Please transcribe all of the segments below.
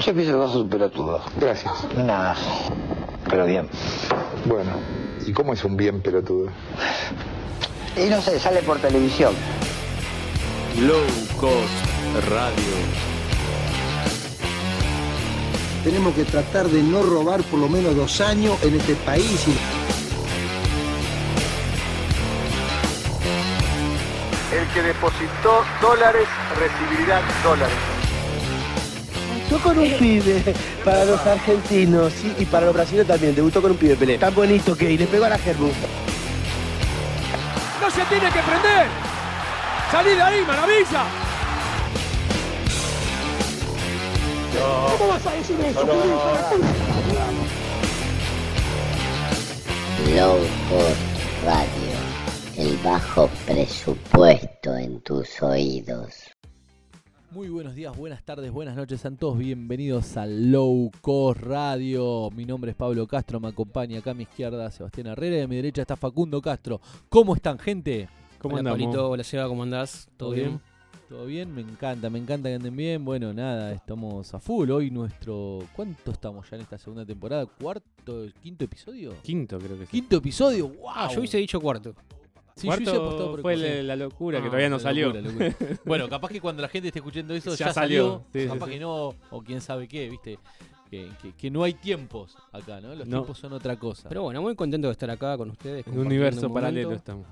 Yo pienso que vos sos un pelotudo. Gracias. Nada. Pero bien. Bueno, ¿y cómo es un bien pelotudo? Y no sé, sale por televisión. Low Cost Radio. Tenemos que tratar de no robar por lo menos dos años en este país. El que depositó dólares recibirá dólares. Debutó con un pibe para los argentinos sí, y para los brasileños también. Debutó con un pibe Pelé. Tan bonito que y le pegó a la Gerbu. ¡No se tiene que prender! ¡Salí de ahí, maravilla! ¿Cómo vas a decir eso? Low Cost Radio. El bajo presupuesto en tus oídos. Muy buenos días, buenas tardes, buenas noches a todos. Bienvenidos a Low Cost Radio. Mi nombre es Pablo Castro, me acompaña acá a mi izquierda Sebastián Herrera y a mi derecha está Facundo Castro. ¿Cómo están, gente? ¿Cómo Hola, andamos? Pablito, hola, Seba, ¿cómo andás? ¿Todo bien? ¿Todo bien? Me encanta, me encanta que anden bien. Bueno, nada, estamos a full. Hoy nuestro... ¿Cuánto estamos ya en esta segunda temporada? ¿Cuarto, quinto episodio? Quinto, creo que sí. ¿Quinto episodio? ¡Wow! Ah, yo hubiese dicho cuarto. Sí, Cuarto yo hice apostado por el fue la, la locura que Ah, todavía no la salió. locura, locura. bueno, capaz que cuando la gente esté escuchando eso ya, Ya salió, salió, sí, sí, capaz sí. que no, o quién sabe qué, viste, que, que- que no hay tiempos acá, ¿no? Los No. tiempos son otra cosa. Pero bueno, muy contento de estar acá con ustedes. En un compartiendo universo un paralelo estamos.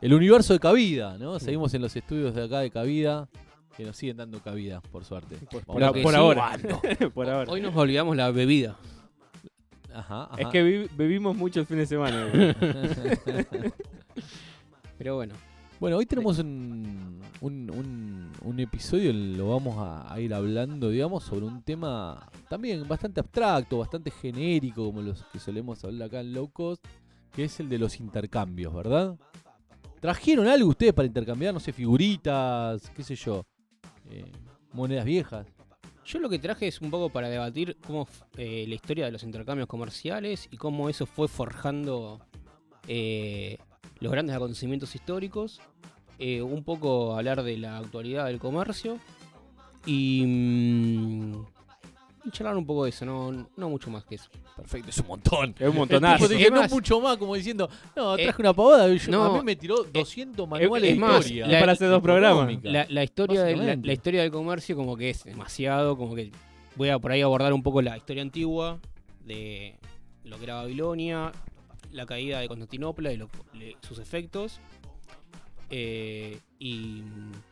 El universo de cabida, ¿no? Seguimos en los estudios de acá de cabida, que nos siguen dando cabida, por suerte. Por, a por sí, ahora. por ahora. Hoy nos olvidamos la bebida. Ajá, ajá. Es que vi- bebimos mucho el fin de semana. Pero bueno, Bueno, hoy tenemos un, un, un- un episodio, lo vamos a, a ir hablando, digamos, sobre un tema también bastante abstracto, bastante genérico, como los que solemos hablar acá en Low Cost, que es el de los intercambios, ¿verdad? ¿Trajeron algo ustedes para intercambiar? No sé, figuritas, qué sé yo, eh, monedas viejas. yo lo que traje es un poco para debatir cómo eh, la historia de los intercambios comerciales y cómo eso fue forjando eh, los grandes acontecimientos históricos. eh, un poco hablar de la actualidad del comercio y, mm, y charlar un poco de eso, no, no mucho más que eso. Perfecto, es un montón. Es un montonazo. no más- mucho más, como diciendo, no, Eh, traje una pavada. y yo- no, a mí me tiró 200 manuales es de más, historia. la- para hacer dos programas. La, la historia del- la, Básicamente. la historia del comercio como que es demasiado, como que voy a por ahí abordar un poco la historia antigua de lo que era Babilonia, la caída de Constantinopla y lo- le- sus efectos. Eh, y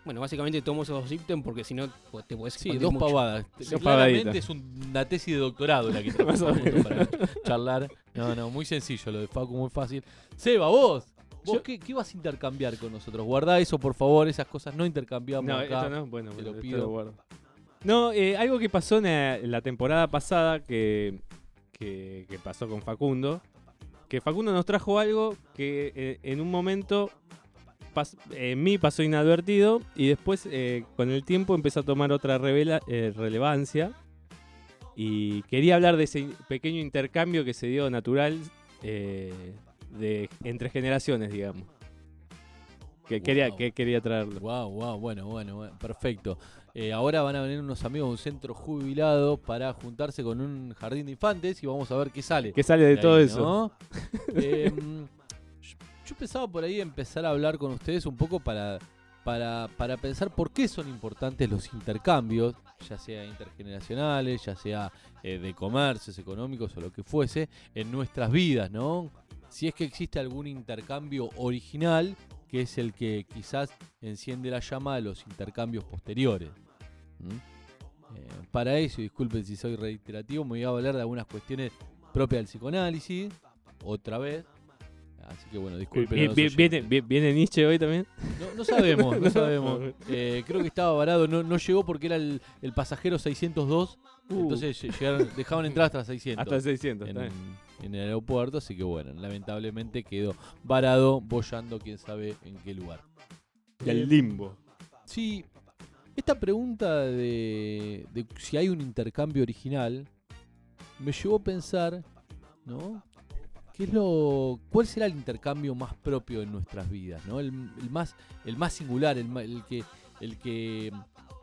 bueno, básicamente tomo esos dos ítems porque si no pues, te puedes Sí, dos mucho. pavadas. Dos Claramente es una tesis de doctorado la que trajo Facundo para charlar. No, no, muy sencillo lo de Facu, muy fácil. Seba, vos, vos Yo- qué, qué vas a intercambiar con nosotros? Guardá eso, por favor, esas cosas no intercambiamos No, acá. esto no, bueno, te lo pido. lo guardo. No, eh, algo que pasó en la, en la temporada pasada que, que, que pasó con Facundo, que Facundo nos trajo algo que eh, en un momento en mí pasó inadvertido y después eh, con el tiempo empezó a tomar otra revela- eh, relevancia y quería hablar de ese pequeño intercambio que se dio natural eh, de, entre generaciones, digamos. Que quería, Wow. que quería traerlo. Wow, wow, bueno, bueno, bueno, perfecto. Eh, ahora van a venir unos amigos de un centro jubilado para juntarse con un jardín de infantes y vamos a ver qué sale. ¿Qué sale de de todo ahí, eso? ¿no? Em, yo, yo pensaba por ahí empezar a hablar con ustedes un poco para, para, para pensar por qué son importantes los intercambios, ya sea intergeneracionales, ya sea eh, de comercios económicos o lo que fuese, en nuestras vidas, ¿no? Si es que existe algún intercambio original que es el que quizás enciende la llama de los intercambios posteriores. ¿M? Eh, para eso, y disculpen si soy reiterativo, me voy a hablar de algunas cuestiones propias del psicoanálisis, otra vez. Así que bueno, disculpen. ¿Viene, bien- viene Nietzsche hoy también? No, no sabemos, no sabemos. Eh, creo que estaba varado, no, no llegó porque era el, el pasajero 602. Uh. Entonces lle- llegaron, dejaban entrar hasta 600. Hasta 600. en, el aeropuerto, así que bueno, lamentablemente quedó varado, bollando quién sabe en qué lugar. Y al limbo. Sí, esta pregunta de, de si hay un intercambio original me llevó a pensar, ¿no? ¿Qué es lo, ¿Cuál será el intercambio más propio en nuestras vidas? ¿no? El, el más, el más singular, el, que, el que,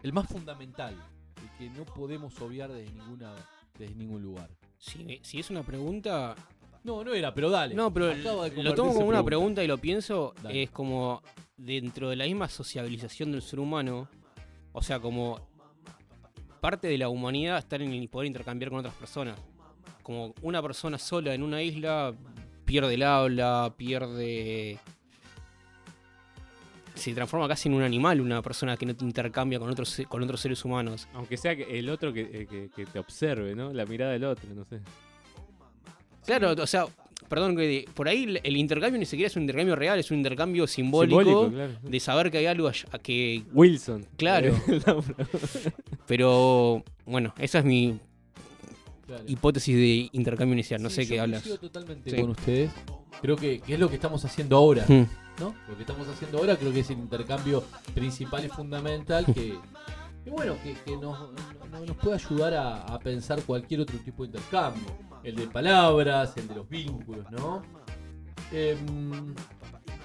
el más fundamental, el que no podemos obviar desde, ninguna, desde ningún lugar. Si, si es una pregunta. No, no era, pero dale. No, pero lo tomo como una pregunta. pregunta y lo pienso. Dale. Es como dentro de la misma sociabilización del ser humano. O sea, como parte de la humanidad estar en el poder intercambiar con otras personas. Como una persona sola en una isla pierde el habla, pierde. Se transforma casi en un animal una persona que no te intercambia con otros, con otros seres humanos. Aunque sea el otro que, eh, que- que te observe, ¿no? La mirada del otro, no sé. Claro, o sea, perdón, que por ahí el- intercambio ni siquiera es un intercambio real, es un intercambio simbólico, Simbólico, claro. de saber que hay algo allá- que... Wilson. Claro. Pero bueno, esa es mi Claro. hipótesis de intercambio inicial, no Sí, sé yo qué hablas. totalmente Sí. con ustedes. Creo que, que es lo que estamos haciendo ahora. Mm. ¿no? Lo que estamos haciendo ahora creo que es el intercambio principal y fundamental que, que bueno, que, que nos, no- nos puede ayudar a, a pensar cualquier otro tipo de intercambio. El de palabras, el de los vínculos, ¿no? Em,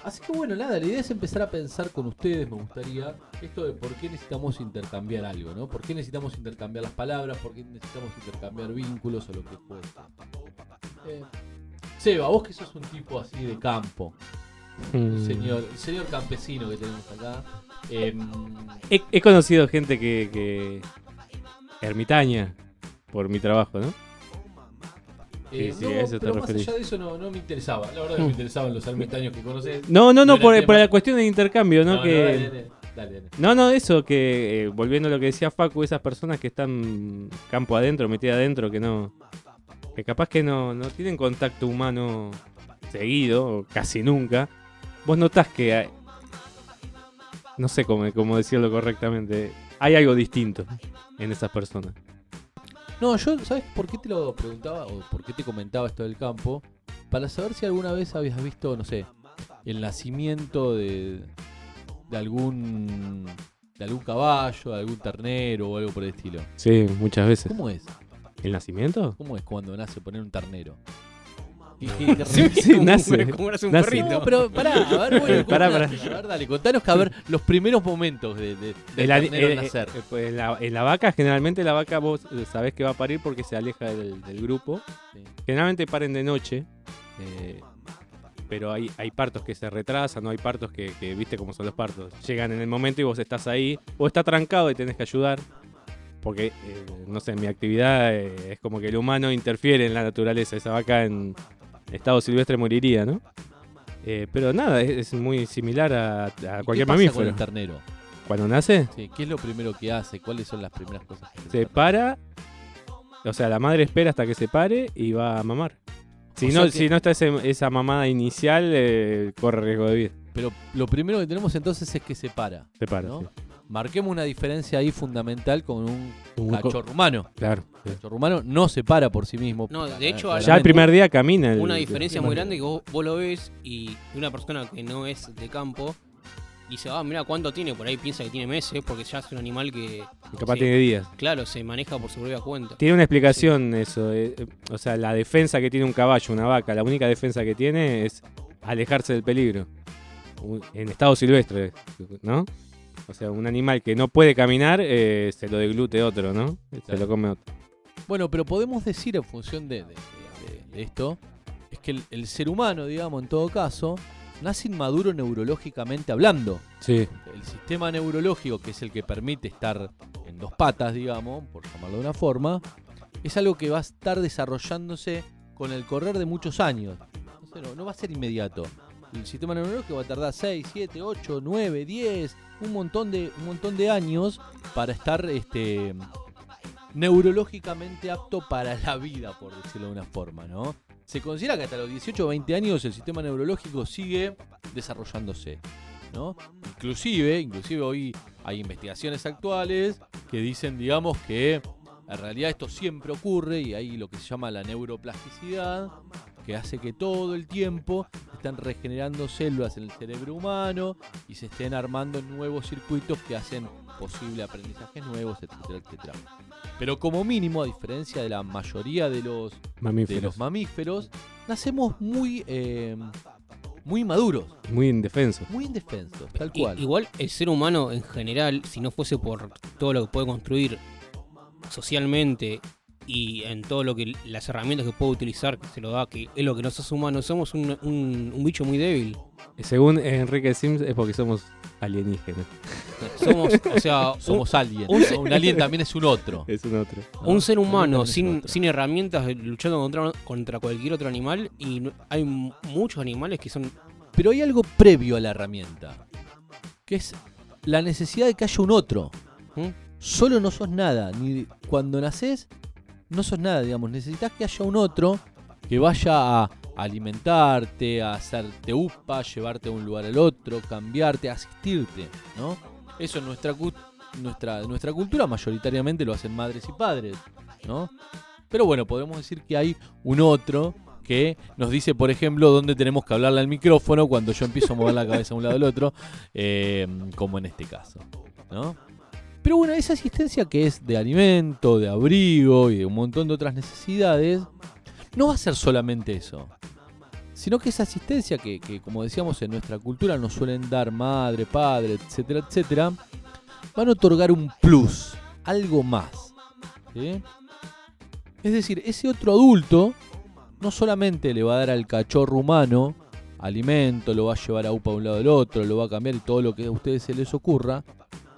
así que bueno, nada, la idea es empezar a pensar con ustedes, me gustaría, esto de por qué necesitamos intercambiar algo, ¿no? ¿Por qué necesitamos intercambiar las palabras? ¿Por qué necesitamos intercambiar vínculos o lo que fuese? Eh, Seba, vos que sos un tipo así de campo, Mm. señor, señor campesino que tenemos acá. em, He, he conocido gente que, que. ermitaña por mi trabajo, ¿no? Eh, Sí, sí, no, a eso te pero más referís. allá de eso no, no me interesaba. La verdad que me interesaban los que conoces. No, no, no, por, la cuestión de intercambio, ¿no? Que... dale, dale, dale, dale. No, no, eso, que eh, volviendo a lo que decía Facu, esas personas que están campo adentro, metidas adentro, que no. que capaz que no, no tienen contacto humano seguido, o casi nunca. Vos notás que. hay- no sé cómo, cómo decirlo correctamente. Hay algo distinto en esas personas. No, yo, ¿sabes por qué te lo preguntaba o por qué te comentaba esto del campo? Para saber si alguna vez habías visto, no sé, el nacimiento de, de algún de algún caballo, de algún ternero o algo por el estilo. Sí, muchas veces. ¿Cómo es? ¿El nacimiento? ¿Cómo es cuando nace poner un ternero? ¿Qué- Sí, nace. Como nace un Nace. perrito. No, pero pará, a ver, bueno, Pará, contanos, pará. a ver, dale, contanos que a ver los primeros momentos de, de, eh, nacer. eh, pues en, la, en la vaca, generalmente la vaca vos eh, sabés que va a parir porque se aleja del, del grupo. Sí. Generalmente paren de noche. eh, pero hay, hay partos que se retrasan, no hay partos que, que, viste cómo son los partos. Llegan en el momento y vos estás ahí, o está trancado y tenés que ayudar. Porque, eh, no sé, mi actividad eh, es como que el humano interfiere en la naturaleza. Esa vaca en estado silvestre moriría, ¿no? Eh, pero nada, es, es muy similar a, a ¿Y cualquier qué pasa mamífero. con el ternero? Cuando nace, Sí, ¿Qué es lo primero que hace? ¿Cuáles son las primeras cosas que se para, o sea, la madre espera hasta que se pare y va a mamar. Si, O no, que- si no está ese- esa mamada inicial, eh, corre riesgo de vida. Pero lo primero que tenemos entonces es que se para. Se para, ¿no? sí. Marquemos una diferencia ahí fundamental con un Un cachorro humano. Claro. El cachorro humano no se para por sí mismo. No, de hecho. Ya el primer día camina. el- Una diferencia el- muy grande que vos, vos lo ves y de una persona que no es de campo dice, ah, mira cuánto tiene, por ahí piensa que tiene meses porque ya es un animal que... Capaz se- tiene días. Claro, se maneja por su propia cuenta. Tiene una explicación eso. eh, eh, o sea, la defensa que tiene un caballo, una vaca, la única defensa que tiene es alejarse del peligro. En estado silvestre, ¿no? O sea, un animal que no puede caminar, eh, se lo deglute otro, ¿no? Se lo come otro. Bueno, pero podemos decir en función de, de- de- de esto, es que el, el ser humano, digamos, en todo caso, nace inmaduro neurológicamente hablando. Sí. El sistema neurológico, que es el que permite estar en dos patas, digamos, por llamarlo de una forma, es algo que va a estar desarrollándose con el correr de muchos años. No va a ser inmediato. El sistema neurológico va a tardar 6, 7, 8, 9, 10, un montón de, un montón de años para estar este, neurológicamente apto para la vida, por decirlo de una forma, ¿no? Se considera que hasta los 18 o 20 años el sistema neurológico sigue desarrollándose, ¿no? Inclusive, inclusive hoy hay investigaciones actuales que dicen, digamos, que en realidad esto siempre ocurre y hay lo que se llama la neuroplasticidad, que hace que todo el tiempo estén regenerando células en el cerebro humano y se estén armando nuevos circuitos que hacen posible aprendizajes nuevos, etcétera, etcétera. Pero como mínimo, a diferencia de la mayoría de los Mamíferos. de los mamíferos, nacemos muy, eh, muy maduros, Muy indefenso. muy indefensos, tal cual. igual el ser humano en general, si no fuese por todo lo que puede construir socialmente y en todo lo que las herramientas que puede utilizar, que se lo da, que es lo que nos hace humanos, somos un, un- un bicho muy débil. Según Enrique Sims es porque somos alienígenas. Somos, o sea, Somos un- alguien. un, Un, alien también es un otro. Es un otro. un ser humano sin, sin herramientas de- luchando contra, contra cualquier otro animal y hay muchos animales que son Pero hay algo previo a la herramienta, que es la necesidad de que haya un otro. ¿Mm? Solo no sos nada, ni cuando nacés no sos nada, digamos, necesitas que haya un otro que vaya a alimentarte, a hacerte upa, llevarte de un lugar al otro, cambiarte, asistirte, ¿no? Eso en nuestra, nuestra, nuestra cultura mayoritariamente lo hacen madres y padres, ¿no? Pero bueno, podemos decir que hay un otro que nos dice, por ejemplo, dónde tenemos que hablarle al micrófono cuando yo empiezo a mover la cabeza a un lado al otro, eh, como en este caso, ¿no? Pero bueno, esa asistencia que es de alimento, de abrigo y de un montón de otras necesidades, no va a ser solamente eso. Sino que esa asistencia que, que, como decíamos, en nuestra cultura nos suelen dar madre, padre, etcétera, etcétera, van a otorgar un plus, algo más. Es decir, ese otro adulto no solamente le va a dar al cachorro humano alimento, lo va a llevar a UPA a un lado del otro, lo va a cambiar y todo lo que a ustedes se les ocurra,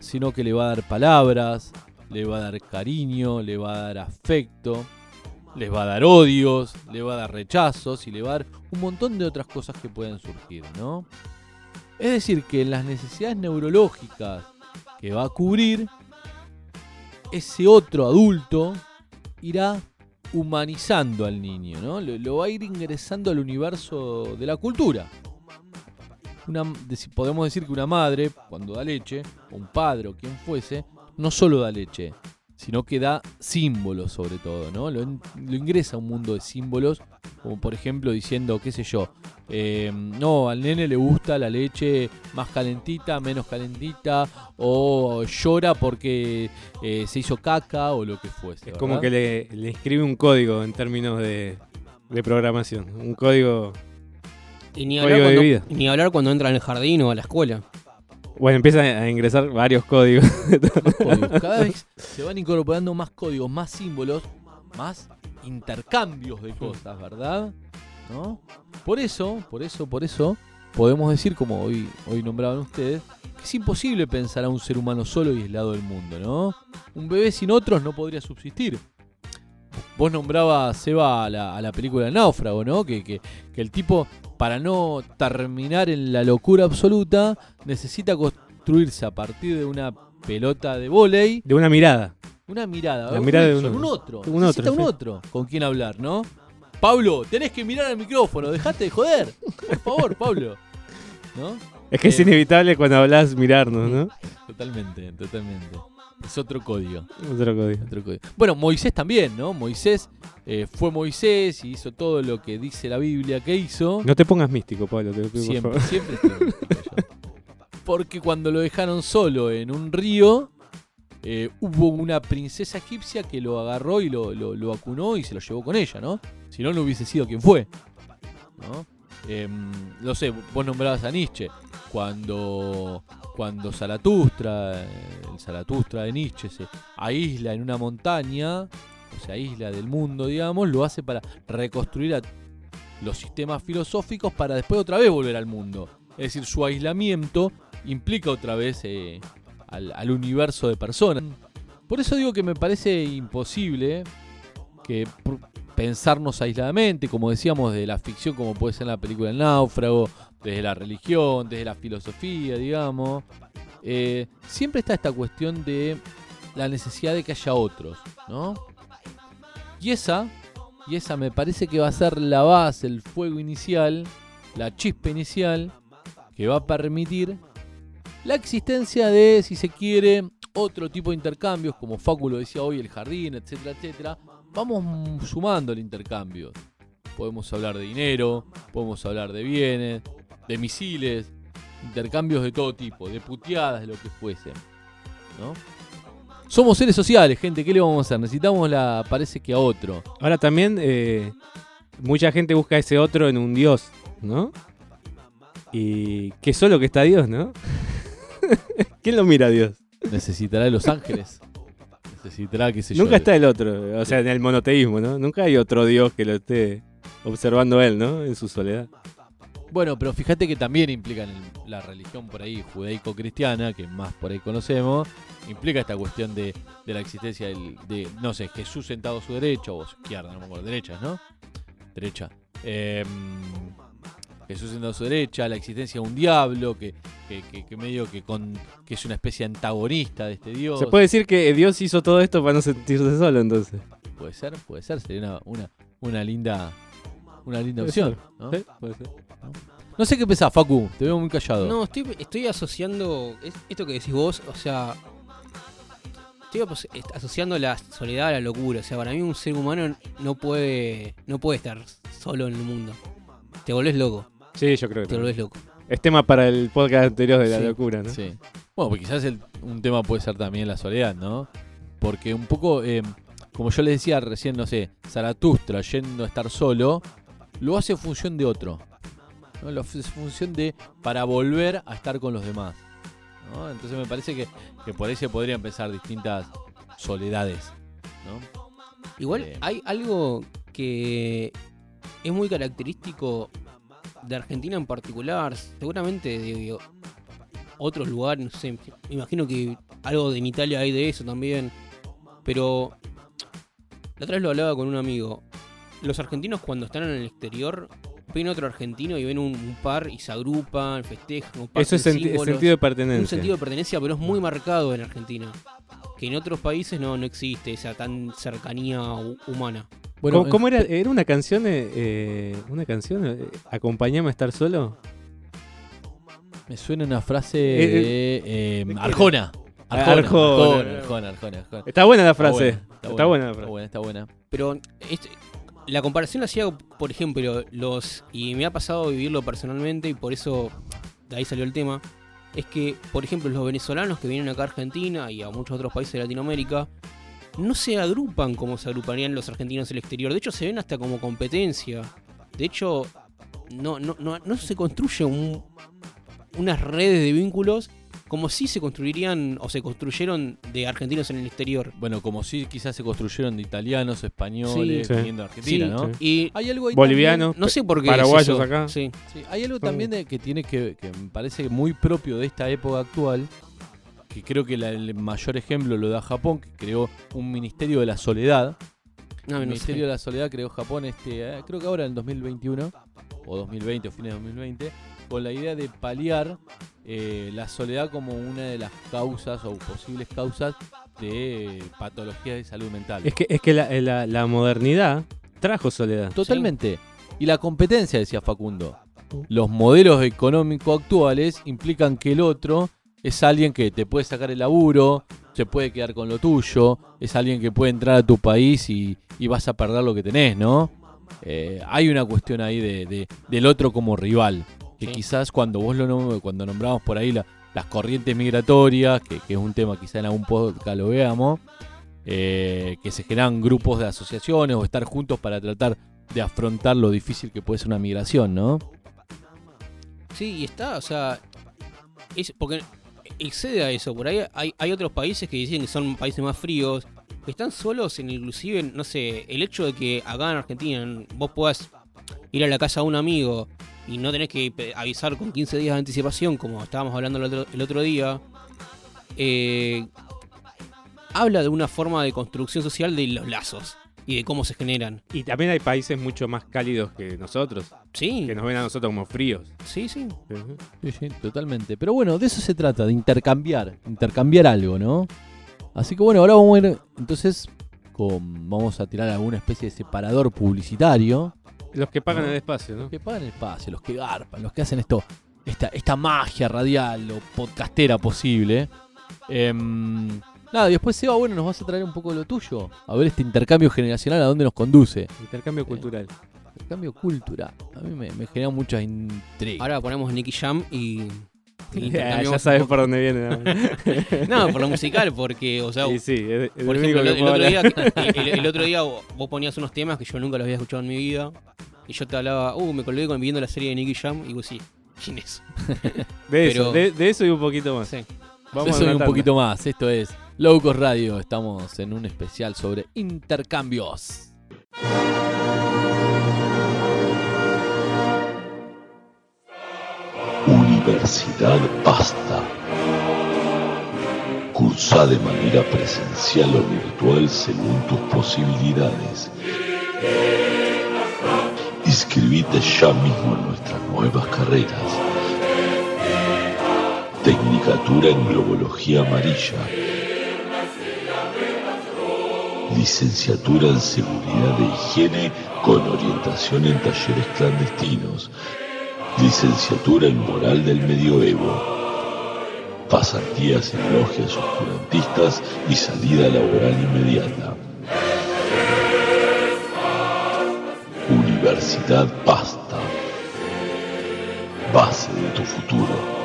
sino que le va a dar palabras, le va a dar cariño, le va a dar afecto, les va a dar odios, le va a dar rechazos y le va a dar un montón de otras cosas que pueden surgir, ¿no? Es decir, que en las necesidades neurológicas que va a cubrir, ese otro adulto irá humanizando al niño, ¿no? Lo, lo va a ir ingresando al universo de la cultura. Una, podemos decir que una madre, cuando da leche, o un padre o quien fuese, no solo da leche, sino que da símbolos sobre todo, ¿no? Lo, lo ingresa a un mundo de símbolos, como por ejemplo diciendo, qué sé yo, eh, no, al nene le gusta la leche más calentita, menos calentita, o llora porque eh, se hizo caca o lo que fuese. Es como que le, le escribe un código en términos de, de programación. Un código. Y ni hablar, de cuando, vida. ni hablar cuando entra en el jardín o a la escuela. Bueno, empieza a ingresar varios códigos. códigos. Cada vez se van incorporando más códigos, más símbolos, más intercambios de cosas, ¿verdad? ¿No? Por eso, por eso, por eso, podemos decir, como hoy, hoy nombraban ustedes, que es imposible pensar a un ser humano solo y aislado del mundo, ¿no? Un bebé sin otros no podría subsistir. Vos nombrabas, Seba, a la, a la película Náufrago, ¿no? Que, que, que el tipo, para no terminar en la locura absoluta, necesita construirse a partir de una pelota de vóley De una mirada. una mirada, La un mirada de Wilson, uno. un otro. Un Necesita otro, un otro con quien hablar, ¿no? Pablo, tenés que mirar al micrófono, dejate de joder. Por favor, Pablo. ¿No? Es que es Eh, inevitable cuando hablas mirarnos, ¿no? Totalmente, totalmente. Es otro código. Otro código. otro código. Bueno, Moisés también, ¿no? Moisés eh, fue Moisés y hizo todo lo que dice la Biblia que hizo. No te pongas místico, Pablo. Te lo pido, por Siempre, favor. siempre estoy místico yo. Porque cuando lo dejaron solo en un río, eh, hubo una princesa egipcia que lo agarró y lo, lo, lo acunó y se lo llevó con ella, ¿no? Si no, no hubiese sido quien fue. ¿no? Em, no sé, vos nombrabas a Nietzsche. Cuando, cuando Zaratustra, eh, el Zaratustra de Nietzsche, se aísla en una montaña, o se aísla del mundo, digamos, lo hace para reconstruir los sistemas filosóficos para después otra vez volver al mundo. Es decir, su aislamiento implica otra vez eh, al, universo de personas. Por eso digo que me parece imposible que pensarnos aisladamente, como decíamos, de la ficción, como puede ser la película El Náufrago, desde la religión, desde la filosofía, digamos. Eh, siempre está esta cuestión de la necesidad de que haya otros, ¿no? Y esa, y esa me parece que va a ser la base, el fuego inicial, la chispa inicial, que va a permitir la existencia de, si se quiere, otro tipo de intercambios, como Fáculo decía hoy, el jardín, etcétera, etcétera. Vamos sumando el intercambio. Podemos hablar de dinero, podemos hablar de bienes, de misiles, intercambios de todo tipo, de puteadas, de lo que fuese. ¿no? Somos seres sociales, gente, ¿qué le vamos a hacer? Necesitamos la, parece que a otro. Ahora también, eh, mucha gente busca ese otro en un dios, ¿no? Y que solo que está Dios, ¿no? ¿Quién lo mira a Dios? Necesitará de los ángeles. Necesitará, qué sé yo. Nunca está el otro, o sea, en el monoteísmo, ¿no? Nunca hay otro Dios que lo esté observando él, ¿no? En su soledad. Bueno, pero fíjate que también implican la religión por ahí judaico-cristiana, que más por ahí conocemos, implica esta cuestión de, de la existencia del, de, no sé, Jesús sentado a su derecha o a su izquierda, no me acuerdo, derecha, ¿no? Derecha. Em, Jesús sentado a su derecha, la existencia de un diablo que, que, que- que medio que, con, que es una especie de antagonista de este Dios. Se puede decir que Dios hizo todo esto para no sentirse solo, entonces. Puede ser, puede ser, sería una, una, una linda una linda Puede opción. ser, ¿no? sí, puede ser. No sé qué pensás, Facu, te veo muy callado. No, estoy, estoy asociando es- esto que decís vos, o sea, estoy asociando la soledad a la locura. O sea, para mí un ser humano no puede, no puede estar solo en el mundo. Te volvés loco. Sí, yo creo que Te volvés loco. Es tema para el podcast anterior de la Sí, locura, ¿no? Sí. Bueno, pues quizás el- un tema puede ser también la soledad, ¿no? Porque un poco, eh, como yo les decía recién, no sé, Zaratustra yendo a estar solo, lo hace en función de otro. ¿no? Lo hace en función de para volver a estar con los demás. ¿no? Entonces me parece que, que por ahí se podrían empezar distintas soledades. ¿no? Igual Eh, hay algo que es muy característico de Argentina en particular, seguramente de otros lugares, no sé, me imagino que algo de en Italia hay de eso también, pero la otra vez lo hablaba con un amigo. Los argentinos cuando están en el exterior ven otro argentino y ven un, un par y se agrupan, festejan, Eso es senti- símbolos. sentido de pertenencia. Un sentido de pertenencia, pero es muy marcado en Argentina. Que en otros países no, no existe esa tan cercanía hu- humana. ¿Cómo, cómo era? ¿Era una canción? eh, eh, ¿Una canción? eh, ¿Acompañame a estar solo? Me suena una frase Eh, de eh, Arjona. Ah, Arjona, Arjona. Arjona, Arjona, Arjona, Arjona. Está buena la Está frase. buena, Está buena la Está buena, está buena. Pero este- la comparación la hacía, por ejemplo, los. Y me ha pasado vivirlo personalmente y por eso de ahí salió el tema. Es que, por ejemplo, los venezolanos que vienen acá a Argentina y a muchos otros países de Latinoamérica no se agrupan como se agruparían los argentinos en el exterior. De hecho, se ven hasta como competencia. De hecho, no, no, no, no se construye un- unas redes de vínculos como si se construirían o se construyeron de argentinos en el exterior. Bueno, como si quizás se construyeron de italianos, españoles, Sí. viniendo a Argentina, Sí, ¿no? sí. Y hay algo ahí Bolivianos, también- No sé por qué. paraguayos acá. Sí. Sí, hay algo también de- que tiene que, que me parece muy propio de esta época actual, que creo que la- el mayor ejemplo lo da Japón, que creó un ministerio de la soledad. No, el no ministerio sé. de la soledad creó Japón, este, eh, creo que ahora en 2021 o 2020 o fines de 2020, con la idea de paliar eh, la soledad como una de las causas o posibles causas de eh, patologías de salud mental. Es que, es que la, la- la modernidad trajo soledad. Totalmente. Y la competencia, decía Facundo. Los modelos económicos actuales implican que el otro es alguien que te puede sacar el laburo, se puede quedar con lo tuyo, es alguien que puede entrar a tu país y, y vas a perder lo que tenés, ¿no? Eh, hay una cuestión ahí de, de- del otro como rival. Que Sí. quizás cuando vos lo nom- cuando nombramos por ahí la- las corrientes migratorias, que, que es un tema quizá en algún podcast lo veamos, eh, que se generan grupos de asociaciones o estar juntos para tratar de afrontar lo difícil que puede ser una migración, ¿no? Sí, y está, o sea, es porque excede a eso. Por ahí hay, hay otros países que dicen que son países más fríos, que están solos en inclusive, no sé, el hecho de que acá en Argentina vos puedas ir a la casa de un amigo y no tenés que avisar con 15 días de anticipación, como estábamos hablando el otro, el otro día, eh, habla de una forma de construcción social de los lazos y de cómo se generan. Y también hay países mucho más cálidos que nosotros, Sí, que nos ven a nosotros como fríos. sí, sí. Sí, sí, totalmente. Pero bueno, de eso se trata, de intercambiar, intercambiar algo, ¿no? Así que bueno, ahora vamos a ir, entonces, con, vamos a tirar alguna especie de separador publicitario. Los que pagan No. el espacio, ¿no? Los que pagan el espacio, los que garpan, los que hacen esto, esta, esta magia radial o podcastera posible. Em, nada, y después Seba, bueno, nos vas a traer un poco de lo tuyo. A ver este intercambio generacional a dónde nos conduce. Intercambio cultural. Intercambio cultural. A mí me, me genera muchas intrigas. Ahora ponemos Nicky Jam y. y Ya, sabes por dónde viene. No, por lo musical, porque, o sea, Sí, sí, es, es por el ejemplo, el, otro día, hablar. el, el otro día vos ponías unos temas que yo nunca los había escuchado en mi vida. Y yo te hablaba, uh, me colgué con, viendo la serie de Nicky Jam. Y vos sí, ¿quién es? De eso, de, de eso y un poquito más. Sí. Vamos Eso a y un tanda. poquito más. Esto es Locos Radio, estamos en un especial sobre intercambios. Universidad Pasta. Cursa de manera presencial o virtual según tus posibilidades. Inscribite ya mismo en nuestras nuevas carreras. Tecnicatura en Globología Amarilla. Licenciatura en Seguridad de Higiene con orientación en talleres clandestinos. Licenciatura en Moral del Medioevo. Pasantías en logias oscurantistas y salida laboral inmediata. Universidad Pasta. Base de tu futuro.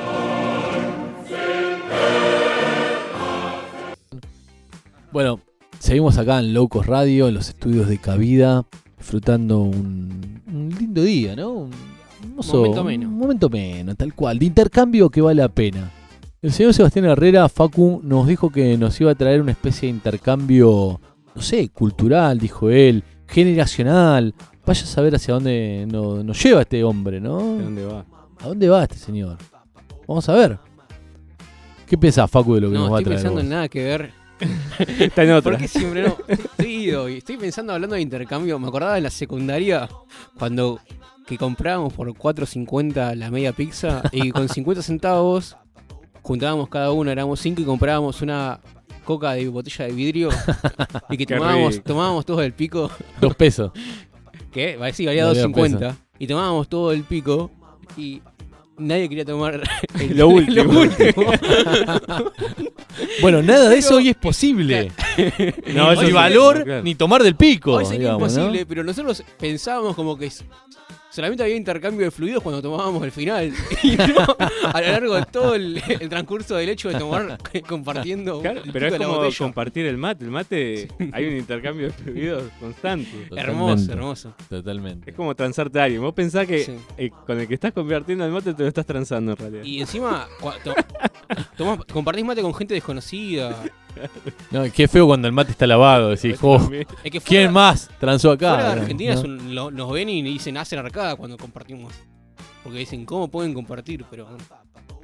Bueno, seguimos acá en Locos Radio, en los estudios de Cabida, disfrutando un, un lindo día, ¿no? Un hermoso- Momento ameno. Un momento menos, tal cual. De intercambio que vale la pena. El señor Sebastián Herrera, Facu, nos dijo que nos iba a traer una especie de intercambio, no sé, cultural, dijo él, generacional. Vaya a saber hacia dónde no- nos lleva este hombre, ¿no? ¿A dónde va? ¿A dónde va este señor? Vamos a ver. ¿Qué pensás, Facu, de lo que No, nos va a estoy traer? pensando vos? en nada que ver. Está en otra. Porque siempre no. Y estoy pensando hablando de intercambio. Me acordaba de la secundaria cuando que comprábamos por 4.50 la media pizza y con 50 centavos juntábamos cada uno, éramos 5 y comprábamos una coca de botella de vidrio y que tomábamos, tomábamos todos el pico. Dos pesos. que sí, valía Valía 2.50 peso. y tomábamos todo el pico y nadie quería tomar Lo último. lo último. Bueno, nada de eso hoy es posible. No, eso ni sí, valor, claro. ni tomar del pico. Hoy sería digamos, ¿no? imposible, pero nosotros pensábamos como que solamente había intercambio de fluidos cuando tomábamos el final. Y no a lo largo de todo el, el transcurso del hecho de tomar compartiendo Claro, el pero es la como botella. compartir el mate. El mate, hay un intercambio de fluidos constante. Hermoso, Totalmente. hermoso. Totalmente. Es como transarte a alguien. Vos pensás que Sí. eh, con el que estás compartiendo el mate te lo estás transando en realidad. Y encima to- tomás- compartís mate con gente desconocida. No, qué feo cuando el mate está lavado. Decís, "Oh, Es que ¿quién más transó acá? Fuera de ¿no? Argentina ¿No? es un- lo- nos ven y dicen hacen arcada cuando compartimos. Porque dicen, ¿cómo pueden compartir? Pero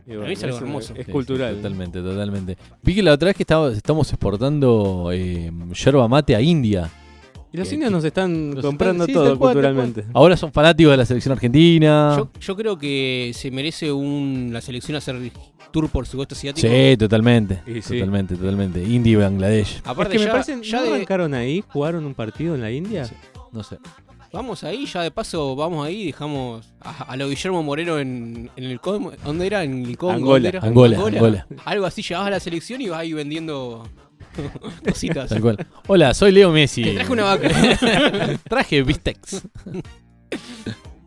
mí es algo hermoso. Es cultural. totalmente, totalmente. Vi que la otra vez que estaba- estamos exportando eh, yerba mate a India. Y los Que- indios nos están Los comprando están- sí, todo cual, culturalmente. cual. Ahora son fanáticos de la selección argentina. Yo, yo creo que se merece un, la selección hacer tour por sudeste asiático. Sí, totalmente. Sí. Totalmente, totalmente. India y Bangladesh. Aparte, es que me ya, parece, ya ¿no de- arrancaron ahí? ¿Jugaron un partido en la India? No sé. Vamos ahí, ya de paso vamos ahí, dejamos a, a lo Guillermo Moreno en, en el Congo. ¿Dónde era? En el Congo. Angola. Angola, Angola. Algo así, llevabas a la selección y vas ahí vendiendo cositas. Tal cual. Hola, soy Leo Messi. Te traje una vaca. traje bistecs.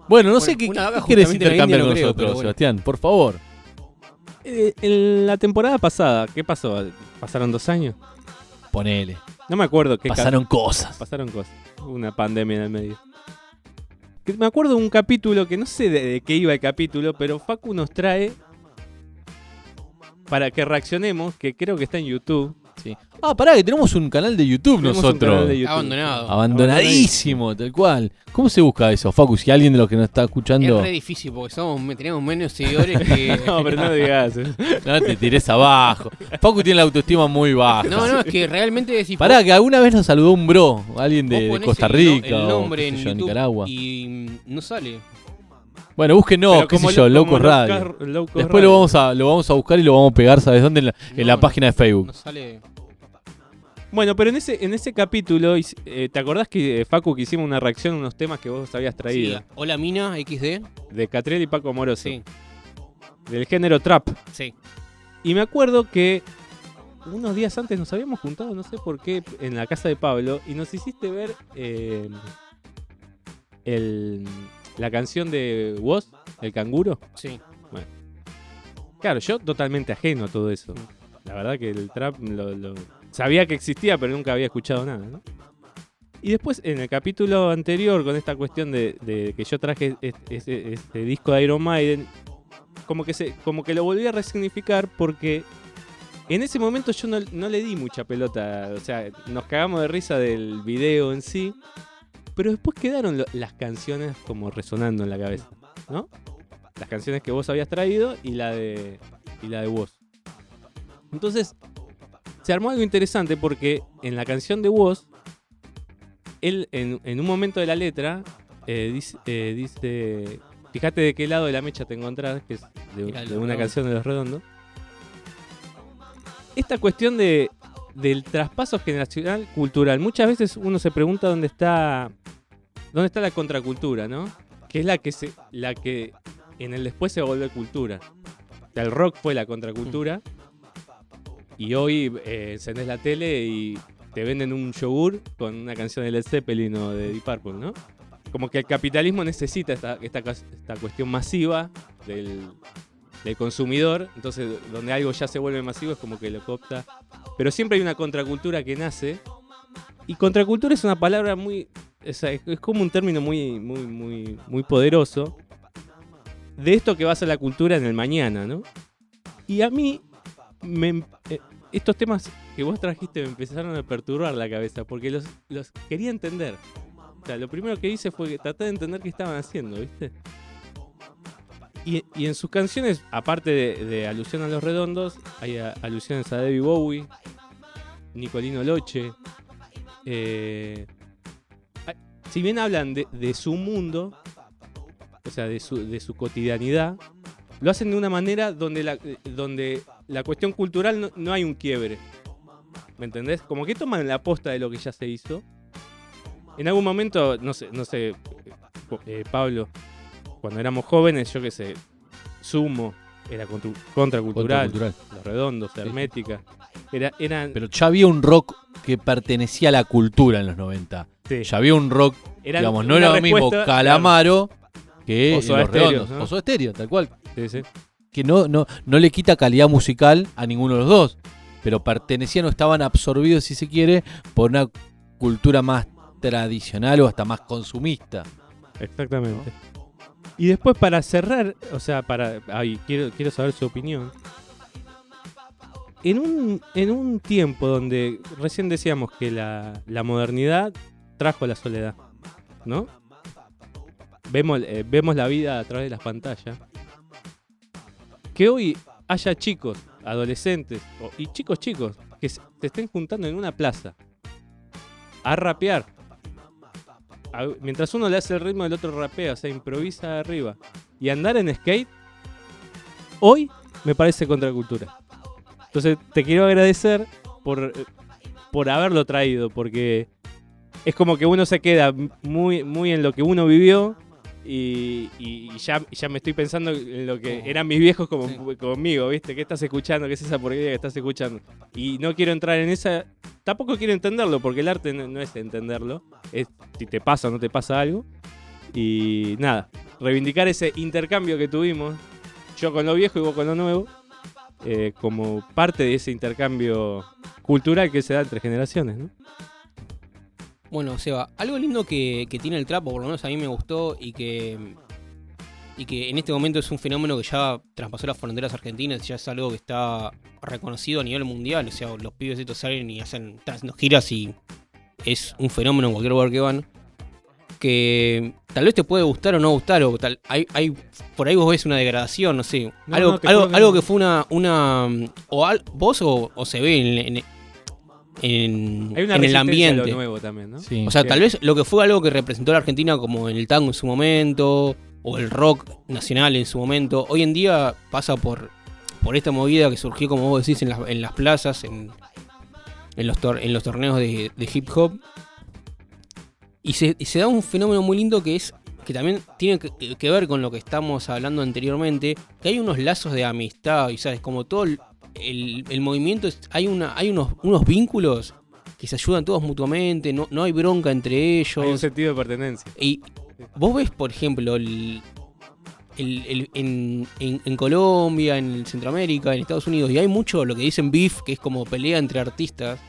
bueno, no sé qué, la intercambiar con creo, nosotros, bueno. Sebastián. Por favor. Eh, en la temporada pasada, ¿qué pasó? ¿Pasaron dos años? Ponele. No me acuerdo qué Pasaron cosas. Pasaron cosas. Hubo Una pandemia en el medio. Me acuerdo de un capítulo que no sé de, de qué iba el capítulo, pero Facu nos trae para que reaccionemos, que creo que está en YouTube. Sí. Ah, pará, que tenemos un canal de YouTube Tenemos un nosotros. canal de YouTube. Abandonado. Abandonadísimo, tal cual. ¿Cómo se busca eso, Facu? Si alguien de los que nos está escuchando. Es re difícil porque somos, tenemos menos seguidores que. No, pero no digas. eh. No te tires abajo. Facu tiene la autoestima muy baja. No, no, es que realmente es Pará, que alguna vez nos saludó un bro, alguien de, Costa el no- Rica el o nombre en yo, YouTube Nicaragua. y no sale. Bueno, búsquenos, Pero qué sé yo, lo- Locos low Radio. car- low Después radio. lo vamos, a, lo vamos a buscar y lo vamos a pegar, ¿sabes dónde? En la, en la No, página de Facebook. No sale. Bueno, pero en ese, en ese capítulo, eh, ¿te acordás que eh, Facu que hicimos una reacción a unos temas que vos habías traído? Sí, Hola Mina, XD. De Catriel y Paco Moroso. Sí, Del género trap. sí. Y me acuerdo que unos días antes nos habíamos juntado, no sé por qué, en la casa de Pablo y nos hiciste ver eh, el, la canción de Woz, El Canguro. Sí. Claro, yo totalmente ajeno a todo eso. La verdad que el trap lo, lo- sabía que existía, pero nunca había escuchado nada, ¿no? Y después, en el capítulo anterior, con esta cuestión de, de que yo traje este, este- este disco de Iron Maiden, como que, se, como que lo volví a resignificar porque En ese momento yo no, no le di mucha pelota, o sea, nos cagamos de risa del video en sí, pero después quedaron lo- las canciones como resonando en la cabeza, ¿no? Las canciones que vos habías traído y la de, y la de vos. Entonces, se armó algo interesante porque en la canción de vos, él en, en un momento de la letra eh, dice, eh, dice, fíjate de qué lado de la mecha te encontrás, que es de, una canción de Los Redondos. Esta cuestión de, del traspaso generacional cultural, muchas veces uno se pregunta dónde está, dónde está la contracultura, ¿no? Que es la que, se, la que en el después se vuelve cultura. El rock fue la contracultura. Y hoy eh, encendés la tele y te venden un yogur con una canción de Led Zeppelin o de Deep Purple, ¿no? Como que el capitalismo necesita esta, esta, esta cuestión masiva del, del consumidor. Entonces, donde algo ya se vuelve masivo es como que lo copta. Pero siempre hay una contracultura que nace. Y contracultura es una palabra muy. Es, como un término muy, muy, muy, muy poderoso. De esto que va a ser la cultura en el mañana, ¿no? Y a mí, me- eh, estos temas que vos trajiste me empezaron a perturbar la cabeza porque los, quería entender. O sea, lo primero que hice fue tratar de entender qué estaban haciendo, ¿viste? Y, en sus canciones, aparte de, alusión a los redondos, hay alusiones a David Bowie, Nicolino Loche. eh, si bien hablan de, su mundo, o sea, de su, cotidianidad, lo hacen de una manera donde la, cuestión cultural no, no hay un quiebre. ¿Me entendés? Como que toman la posta de lo que ya se hizo. En algún momento, no sé, no sé, eh, Pablo, cuando éramos jóvenes, yo qué sé, Sumo era contracultural, Contracultural. Los Redondos, Hermética. Era, eran, Pero ya había un rock que pertenecía a la cultura en los 90. Sí. Ya había un rock, Eran digamos, no era lo mismo Calamaro que O en Soda Los Stereo, Redondos. ¿no? O Soda Stereo, tal cual. Sí, sí. Que no, no, no le quita calidad musical a ninguno de los dos. Pero pertenecían o estaban absorbidos, si se quiere, por una cultura más tradicional o hasta más consumista. Exactamente. Y después para cerrar, o sea, para. Ay, quiero, quiero saber su opinión. En un, en un tiempo donde recién decíamos que la, la modernidad trajo la soledad, ¿no? Vemos, eh, vemos la vida a través de las pantallas. Que hoy haya chicos, adolescentes y chicos chicos que se se estén juntando en una plaza a rapear mientras uno le hace el ritmo, el otro rapea, o sea, improvisa arriba. Y andar en skate, hoy me parece contracultura. Entonces, te quiero agradecer por, eh, por haberlo traído, porque es como que uno se queda muy, muy en lo que uno vivió. Y, y ya, ya me estoy pensando en lo que eran mis viejos como, conmigo, ¿viste? ¿Qué estás escuchando? ¿Qué es esa porquería que estás escuchando? Y no quiero entrar en esa. Tampoco quiero entenderlo, porque el arte no, no es entenderlo. Es si te pasa o no te pasa algo. Y nada, reivindicar ese intercambio que tuvimos, yo con lo viejo y vos con lo nuevo, eh, como parte de ese intercambio cultural que se da entre generaciones, ¿no? Bueno, Seba, algo lindo que, que tiene el trap, o por lo menos a mí me gustó, y que, y que en este momento es un fenómeno que ya traspasó las fronteras argentinas, ya es algo que está reconocido a nivel mundial. O sea, los pibes estos salen y hacen, haciendo giras y es un fenómeno en cualquier lugar que van. Que tal vez te puede gustar o no gustar, o tal, hay, hay por ahí vos ves una degradación, no sé. No, algo no, algo, algo que fue una. una o al- vos o, o se ve en, en, en- Hay una en el a ambiente. lo nuevo también, ¿no? Sí. O sea, tal vez lo que fue algo que representó a la Argentina como en el tango en su momento, o el rock nacional en su momento, hoy en día pasa por, por esta movida que surgió, como vos decís, en las, en las plazas, en, en, los, tor- en los torneos de, de hip hop. Y se, y se da un fenómeno muy lindo que es que también tiene que, que ver con lo que estamos hablando anteriormente, que hay unos lazos de amistad, y sabes, como todo el, el- movimiento, es- hay, una, hay unos, unos vínculos que se ayudan todos mutuamente, no, no hay bronca entre ellos. Hay un sentido de pertenencia. Y vos ves, por ejemplo, el, el- el- en, en- en Colombia, en Centroamérica, en Estados Unidos, y hay mucho lo que dicen beef, que es como pelea entre artistas,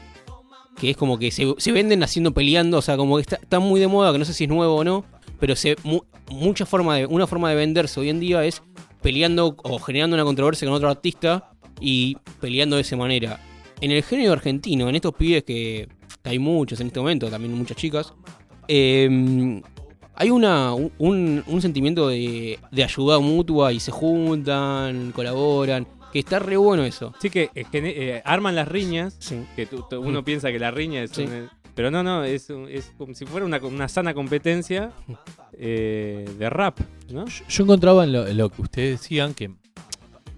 que es como que se, se venden haciendo peleando, o sea, como que está, está muy de moda, que no sé si es nuevo o no, pero se, mu- mucha forma de, una forma de venderse hoy en día es peleando o generando una controversia con otro artista y peleando de esa manera. En el género argentino, en estos pibes que, hay muchos en este momento, también muchas chicas, eh, hay una, un, un sentimiento de, de ayuda mutua y se juntan, colaboran, que está re bueno eso. Sí, que, que, eh, arman las riñas, que tú- tú- uno Mm. piensa que la riña es... Sí. un- pero no, no, es, es como si fuera una, una sana competencia eh, de rap, ¿no? Yo encontraba en lo, en lo que ustedes decían que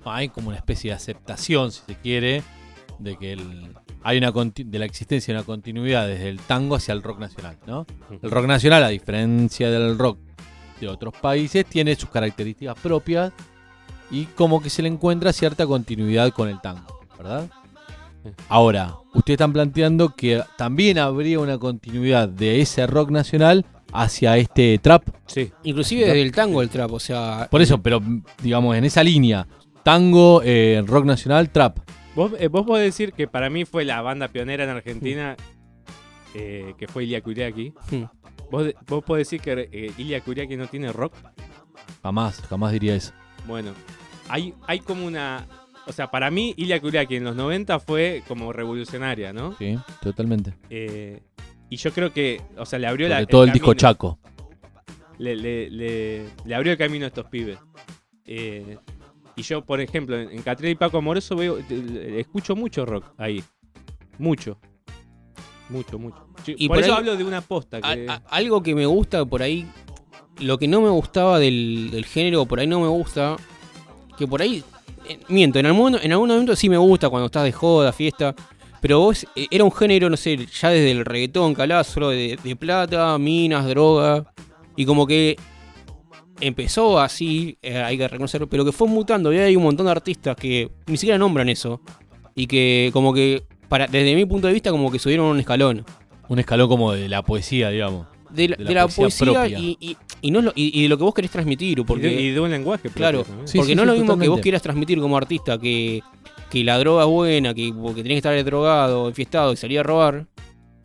hay como una especie de aceptación, si se quiere, de que el- hay una de la existencia de una continuidad desde el tango hacia el rock nacional, ¿no? El rock nacional, a diferencia del rock de otros países, tiene sus características propias y como que se le encuentra cierta continuidad con el tango, ¿verdad? Ahora, ustedes están planteando que también habría una continuidad de ese rock nacional hacia este trap. Sí. Inclusive desde el tango al trap, o sea... Por eso, pero digamos, en esa línea, tango, eh, rock nacional, trap. Vos, eh, vos podés decir que para mí fue la banda pionera en Argentina, eh, que fue Ilia Kuriaki. Hmm. ¿Vos, vos podés decir que Ilia Kuriaki no tiene rock. Jamás, jamás diría eso. Bueno, hay, hay como una... O sea, para mí Ilia Kuriaki en los 90 fue como revolucionaria, ¿no? Sí, totalmente. Y yo creo que, o sea, le abrió la, Sobre todo el disco. Chaco. Le, le- le- le abrió el camino a estos pibes. Eh, y yo, por ejemplo, en, en Catriel y Paco Amoroso veo, escucho mucho rock ahí. Mucho. Mucho, mucho. Sí, Y por, por eso hablo de una posta. Que, a- algo que me gusta por ahí, lo que no me gustaba del, del género, por ahí no me gusta, que por ahí, eh, miento, en algún, en algún momento sí me gusta cuando estás de joda, fiesta, pero vos eh, era un género, no sé, ya desde el reggaetón, solo de, de plata, minas, droga, y como que empezó así, eh, hay que reconocerlo, pero que fue mutando, y hay un montón de artistas que ni siquiera nombran eso, y que como que, para, desde mi punto de vista, como que subieron un escalón. Un escalón como de la poesía, digamos. de la, de la poesía, y, y- y no es lo- y- y de lo que vos querés transmitir. Porque, y, de, y de un lenguaje. propio claro, también. porque no es lo mismo que vos quieras transmitir como artista que, que la droga es buena, que, que tenés que estar drogado, enfiestado y salir a robar,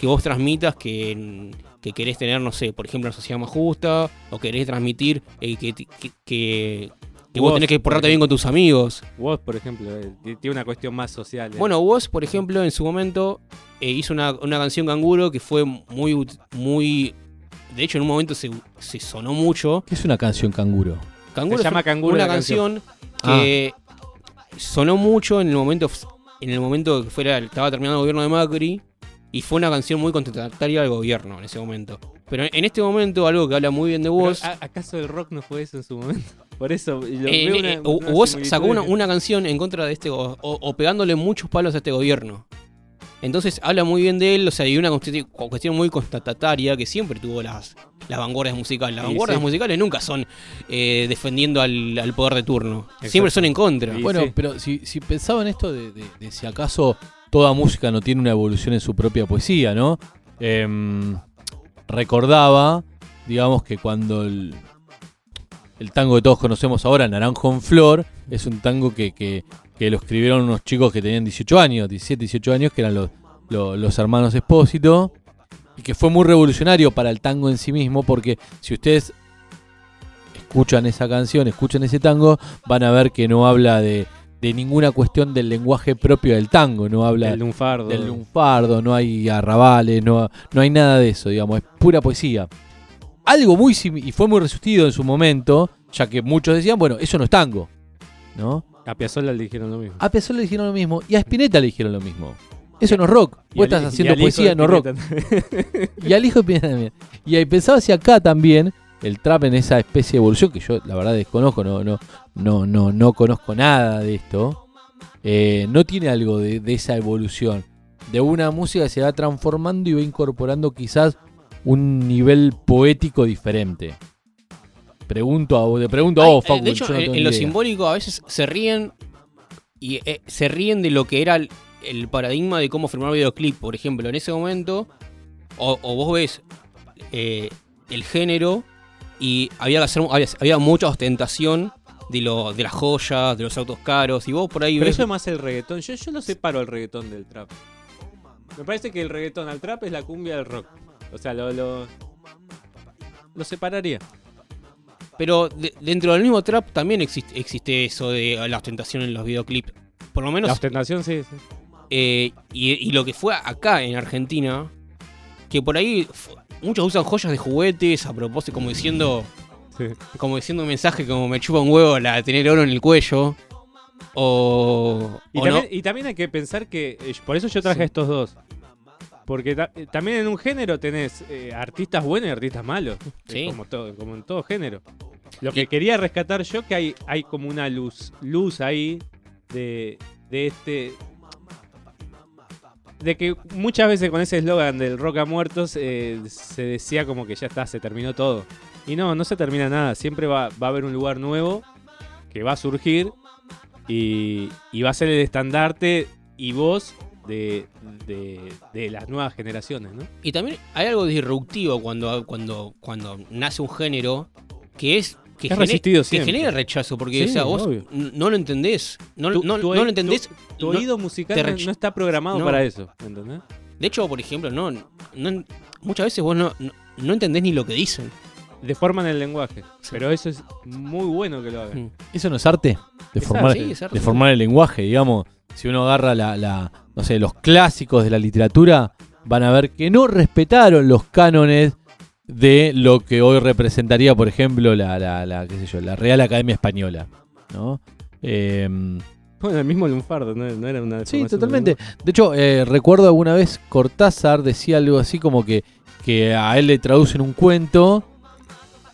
que vos transmitas que, que querés tener, no sé, por ejemplo, una sociedad más justa, o querés transmitir eh, que, que, que- que vos, Vos, tenés que por portarte bien con tus amigos. Vos, por ejemplo, eh, tiene una cuestión más social. eh. Bueno, vos, por ejemplo, en su momento eh, hizo una, una canción Canguro que fue muy, muy... De hecho, en un momento se, se sonó mucho. ¿Qué es una canción canguro? Canguro Se llama Canguro una canción. canción que sonó mucho en el momento en el momento que fuera estaba terminando el gobierno de Macri y fue una canción muy contestataria al gobierno en ese momento. Pero en este momento algo que habla muy bien de vos, ¿a- ¿Acaso el rock no fue eso en su momento? Por eso. lo eh, veo eh, una- eh, una vos similitud sacó una, una canción en contra de este o, o pegándole muchos palos a este gobierno. Entonces habla muy bien de él, o sea, y una cuestión muy constatataria que siempre tuvo las, las vanguardias musicales. Las Sí, vanguardias sí. musicales nunca son eh, defendiendo al, al poder de turno. Siempre son en contra. Bueno, pero si, si pensaba en esto de, de- de si acaso toda música no tiene una evolución en su propia poesía, ¿no? Em, recordaba, digamos, que cuando el, tango que todos conocemos ahora, Naranjo en Flor, es un tango que, que- que lo escribieron unos chicos que tenían 18 años, 17, 18 años, que eran los, los, los hermanos Espósito, y que fue muy revolucionario para el tango en sí mismo, porque si ustedes escuchan esa canción, escuchan ese tango, van a ver que no habla de, de ninguna cuestión del lenguaje propio del tango, no habla Del lunfardo. del lunfardo, no hay arrabales, no, no hay nada de eso, digamos, es pura poesía. Algo muy y fue muy resistido en su momento, ya que muchos decían, bueno, eso no es tango, ¿no? A Piazzolla le dijeron lo mismo. A Piazzolla le dijeron lo mismo y a Spinetta le dijeron lo mismo. Eso no es rock. Vos estás haciendo poesía, no rock. Y al hijo de Spinetta también. Y ahí pensaba hacia acá también el trap en esa especie de evolución que yo la verdad desconozco, no, no, no, no, no conozco nada de esto. Eh, no tiene algo de, de esa evolución. De una música que se va transformando y va incorporando quizás un nivel poético diferente. Pregunto a vos, te pregunto a vos, eh, Facu, de hecho, no en, lo simbólico a veces se ríen y eh, se ríen de lo que era el, el paradigma de cómo filmar videoclip, por ejemplo. En ese momento, o, o vos ves eh, el género y había que hacer, había, había mucha ostentación de, lo, de las joyas, de los autos caros, y vos por ahí Pero ves... eso es más el reggaetón. Yo, yo lo separo el reggaetón del trap. Me parece que el reggaetón al trap es la cumbia del rock. O sea, lo, lo, lo separaría. Pero de- dentro del mismo trap también existe, existe eso de la ostentación en los videoclips. por lo menos. La ostentación, sí. sí. eh, y, y lo que fue acá en Argentina, que por ahí muchos usan joyas de juguetes a propósito, como diciendo. Sí. Como diciendo un mensaje como me chupa un huevo la de tener oro en el cuello. O. Y, o también, no. y también hay que pensar que. eh, Por eso yo traje estos dos. Porque ta- eh, también en un género tenés eh, artistas buenos y artistas malos. Sí. Como, todo, como en todo género. Lo que quería rescatar yo que hay, hay como una luz, luz ahí de, de este. De que muchas veces con ese eslogan del rock a muertos eh, se decía como que ya está, se terminó todo. Y no, no se termina nada. Siempre va, va a haber un lugar nuevo que va a surgir y, y va a ser el estandarte y voz de, de- las nuevas generaciones. Y también hay algo disruptivo cuando, cuando, cuando nace un género que es. Que, Es resistido que genera rechazo, porque Sí, o sea, vos obvio. no lo entendés. No, Tu- no, tu no lo entendés. tu- tu no- oído musical no- está programado No. para eso, ¿entendés? De hecho, por ejemplo, no, no- muchas veces vos no, no, no entendés ni lo que dicen. Deforman el lenguaje. Pero eso es muy bueno que lo hagan. ¿Eso no es arte? De Es formar, arte, sí, es arte. de formar el lenguaje, digamos. Si uno agarra la, la- no sé, los clásicos de la literatura, van a ver que no respetaron los cánones de lo que hoy representaría, por ejemplo, la, la, la, qué sé yo, la Real Academia Española. ¿no? Em, Bueno, el mismo lunfardo, no, no era una Sí, totalmente. De hecho, eh, recuerdo alguna vez Cortázar decía algo así como que, que a él le traducen un cuento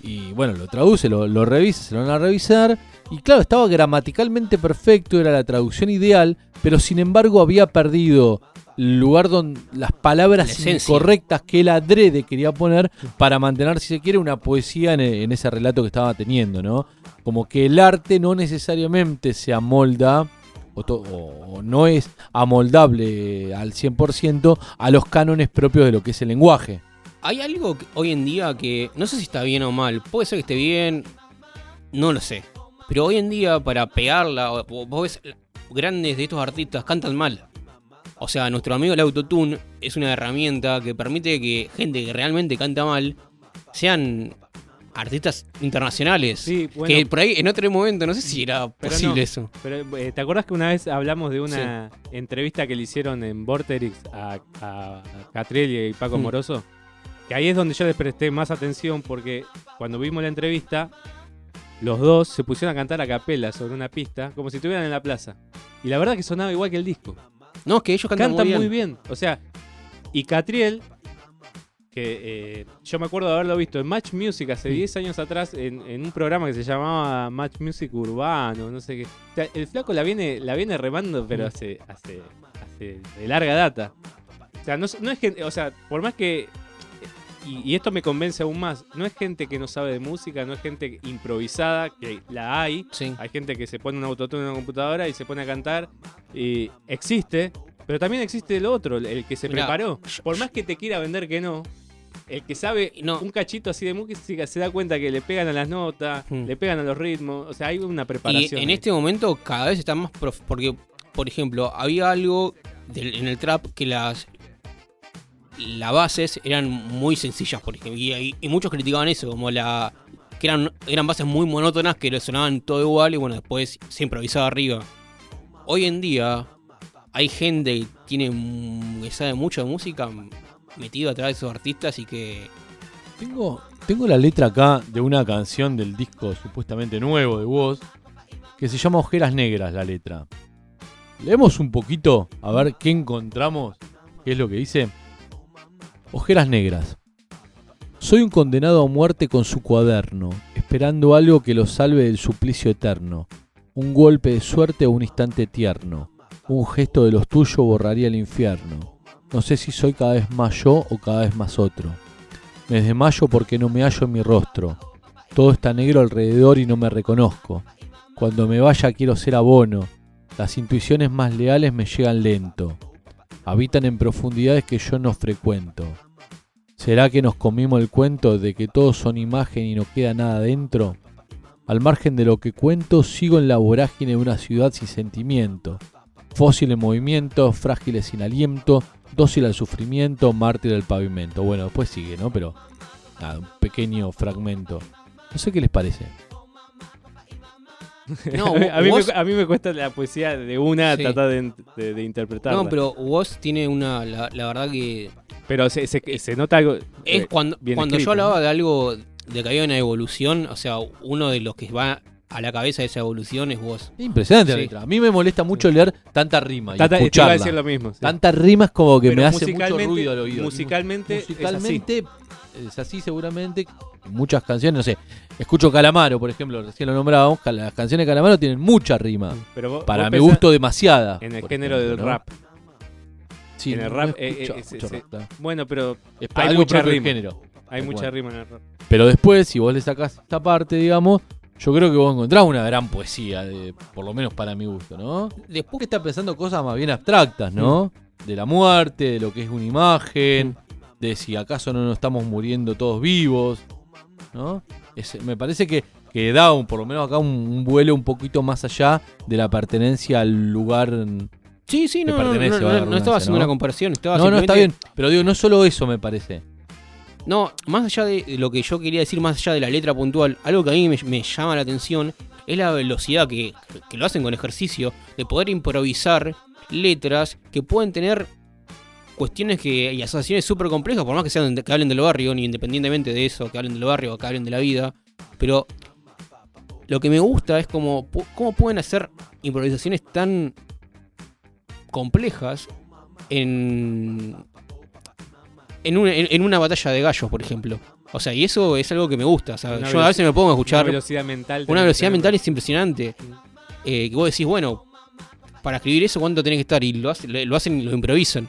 y bueno, lo traduce, lo, lo revisa, se lo van a revisar y claro, estaba gramaticalmente perfecto, era la traducción ideal, pero sin embargo había perdido lugar donde las La palabras esencia. incorrectas que él adrede quería poner para mantener, si se quiere, una poesía en, en ese relato que estaba teniendo, ¿no? Como que el arte no necesariamente se amolda o, to- o- o no es amoldable al 100% a los cánones propios de lo que es el lenguaje. Hay algo que- hoy en día que no sé si está bien o mal. Puede ser que esté bien, no lo sé. Pero hoy en día, para pegarla, vos ves grandes de estos artistas cantan mal. O sea, nuestro amigo el autotune es una herramienta que permite que gente que realmente canta mal sean artistas internacionales. bueno. Que por ahí en otro momento no sé si era posible no, eso. Pero eh, ¿te acuerdas que una vez hablamos de una entrevista que le hicieron en Vorterix a, a Catriel y Paco Mm. Moroso? Que ahí es donde yo les presté más atención porque cuando vimos la entrevista, los dos se pusieron a cantar a capela sobre una pista como si estuvieran en la plaza. Y la verdad que sonaba igual que el disco. No, es que ellos cantan, Cantan muy bien. O sea, y Catriel, que eh, yo me acuerdo de haberlo visto en Match Music hace 10 años atrás en, en un programa que se llamaba Match Music Urbano, no sé qué. O sea, el flaco la viene, la viene remando, pero hace, hace, hace de larga data. O sea, no, es- no es gente, o sea, por más que. Y, y esto me convence aún más. No es gente que no sabe de música, no es gente improvisada, que la hay. Hay gente que se pone un autotune en una computadora y se pone a cantar. Y existe. Pero también existe lo otro, el que se Mirá, preparó. Por más que te quiera vender que no, el que sabe un cachito así de música se da cuenta que le pegan a las notas, le pegan a los ritmos. O sea, hay una Y preparación. en ahí. este momento cada vez está más prof- porque por ejemplo había algo del- en el trap que las las bases eran muy sencillas por ejemplo y, muchos criticaban eso como la que eran eran bases muy monótonas que le sonaban todo igual y bueno después se improvisaba arriba hoy en día hay gente que tiene mm, que sabe mucho de música metido atrás de esos artistas y que Tengo, tengo la letra acá de una canción del disco supuestamente nuevo de Woz que se llama Ojeras Negras la letra. Leemos un poquito a ver qué encontramos, qué es lo que dice. Ojeras Negras. Soy un condenado a muerte con su cuaderno, esperando algo que lo salve del suplicio eterno. Un golpe de suerte o un instante tierno. Un gesto de los tuyos borraría el infierno. No sé si soy cada vez más yo o cada vez más otro. Me desmayo porque no me hallo en mi rostro. Todo está negro alrededor y no me reconozco. Cuando me vaya quiero ser abono. Las intuiciones más leales me llegan lento. Habitan en profundidades que yo no frecuento. ¿Será que nos comimos el cuento de que todos son imagen y no queda nada dentro? Al margen de lo que cuento, sigo en la vorágine de una ciudad sin sentimiento. Fósil en movimiento, frágiles sin aliento, dócil al sufrimiento, mártir del pavimento. Bueno, después sigue, ¿no? Pero nada, un pequeño fragmento. No sé qué les parece. No, a, mí me, a mí me cuesta la poesía de una Sí. tratar de, de, de interpretarla. No, pero vos tiene una. La, la verdad que. Pero se, se, se nota algo. Es eh, cuando, cuando escrito, yo hablaba ¿no? de algo. De que había una evolución. O sea, uno de los que va a la cabeza de esa evolución es vos. Impresionante la Sí. letra. A mí me molesta mucho leer tanta rima y Tanta- te iba a escucharla. decir lo mismo, sí. Tantas rimas como que Pero me hace mucho musicalmente- ruido al oído. musicalmente es así. musicalmente es así seguramente. En muchas canciones, no sé. Escucho Calamaro, por ejemplo, recién lo nombrábamos. Las canciones de Calamaro tienen mucha rima. Pero vos- Para vos mi gusto, demasiada. En el género ejemplo, del ¿no? rap. Sí, en el no rap. he eh, eh, mucho rap, claro. bueno, pero Es hay algo mucha rima. género. Hay mucha rima en el rap. Pero después, si vos le sacás esta parte, digamos, yo creo que vos encontrás una gran poesía, de, por lo menos para mi gusto, ¿no? Después que está pensando cosas más bien abstractas, ¿no? De la muerte, de lo que es una imagen, de si acaso no nos estamos muriendo todos vivos, ¿no? Es- me parece que, que da un, por lo menos acá un, un vuelo un poquito más allá de la pertenencia al lugar. Sí, sí, no, no, no, no, estaba haciendo una comparación. Estaba no, no, está bien. Pero digo, no solo eso me parece. No, más allá de lo que yo quería decir, más allá de la letra puntual, algo que a mí me, llama la atención es la velocidad que, lo hacen con ejercicio, de poder improvisar letras que pueden tener cuestiones que, y asociaciones súper complejas, por más que sean que hablen del barrio, ni independientemente de eso, que hablen del barrio que hablen de la vida, pero lo que me gusta es como pu- cómo pueden hacer improvisaciones tan complejas en, en, una, en- en una batalla de gallos, por ejemplo. O sea, y eso es algo que me gusta. o sea, Una yo a veces me pongo a escuchar. una velocidad mental Una velocidad mental es impresionante. Eh, que vos decís, bueno, para escribir eso, ¿cuánto tenés que estar? Y lo, hace- lo hacen y lo improvisan.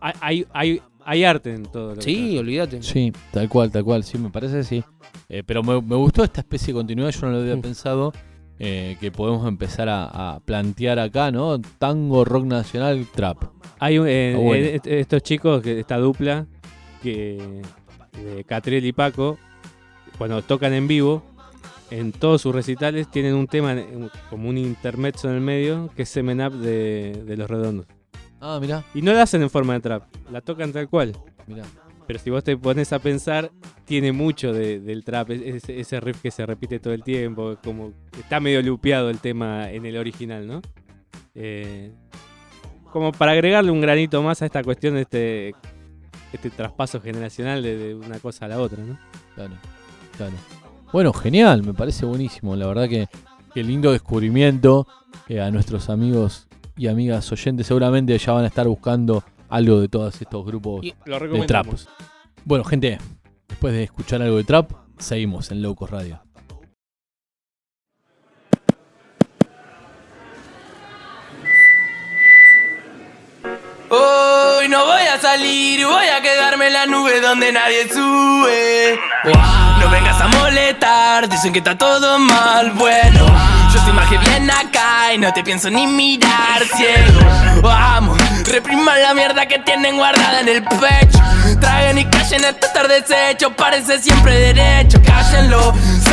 Hay, hay, hay, arte en todo lo que Sí, olvídate. Sí, tal cual, tal cual, sí, me parece sí. Eh, pero me, me gustó esta especie de continuidad, yo no lo Mm. había pensado, eh, que podemos empezar a, a plantear acá, ¿no? Tango, rock nacional, trap. Hay un- eh, Ah, bueno. eh, est- estos chicos, que esta dupla, que de Catriel y Paco, cuando tocan en vivo, en todos sus recitales tienen un tema, eh, como un intermezzo en el medio, que es Semen Up de, de Los Redondos. Ah, mirá. Y no la hacen en forma de trap, la tocan tal cual. Mirá. Pero si vos te pones a pensar, tiene mucho de- del trap, es- es- ese riff que se repite todo el tiempo, como está medio lupeado el tema en el original, ¿no? Eh, como para agregarle un granito más a esta cuestión este, este traspaso generacional de, de una cosa a la otra, ¿no? Claro, claro. Bueno, genial, me parece buenísimo. La verdad que qué lindo descubrimiento. eh, a nuestros amigos y amigas oyentes seguramente ya van a estar buscando algo de todos estos grupos de recomendamos. trap. Bueno, gente, después de escuchar algo de trap, seguimos en Locos Radio. No voy a salir, voy a quedarme en la nube donde nadie sube. No vengas a molestar, dicen que está todo mal. Bueno, yo más que bien acá y no te pienso ni mirar, ciego. Vamos, repriman la mierda que tienen guardada en el pecho. Traigan y callen esto estar deshecho, parece siempre derecho. Cállenlo,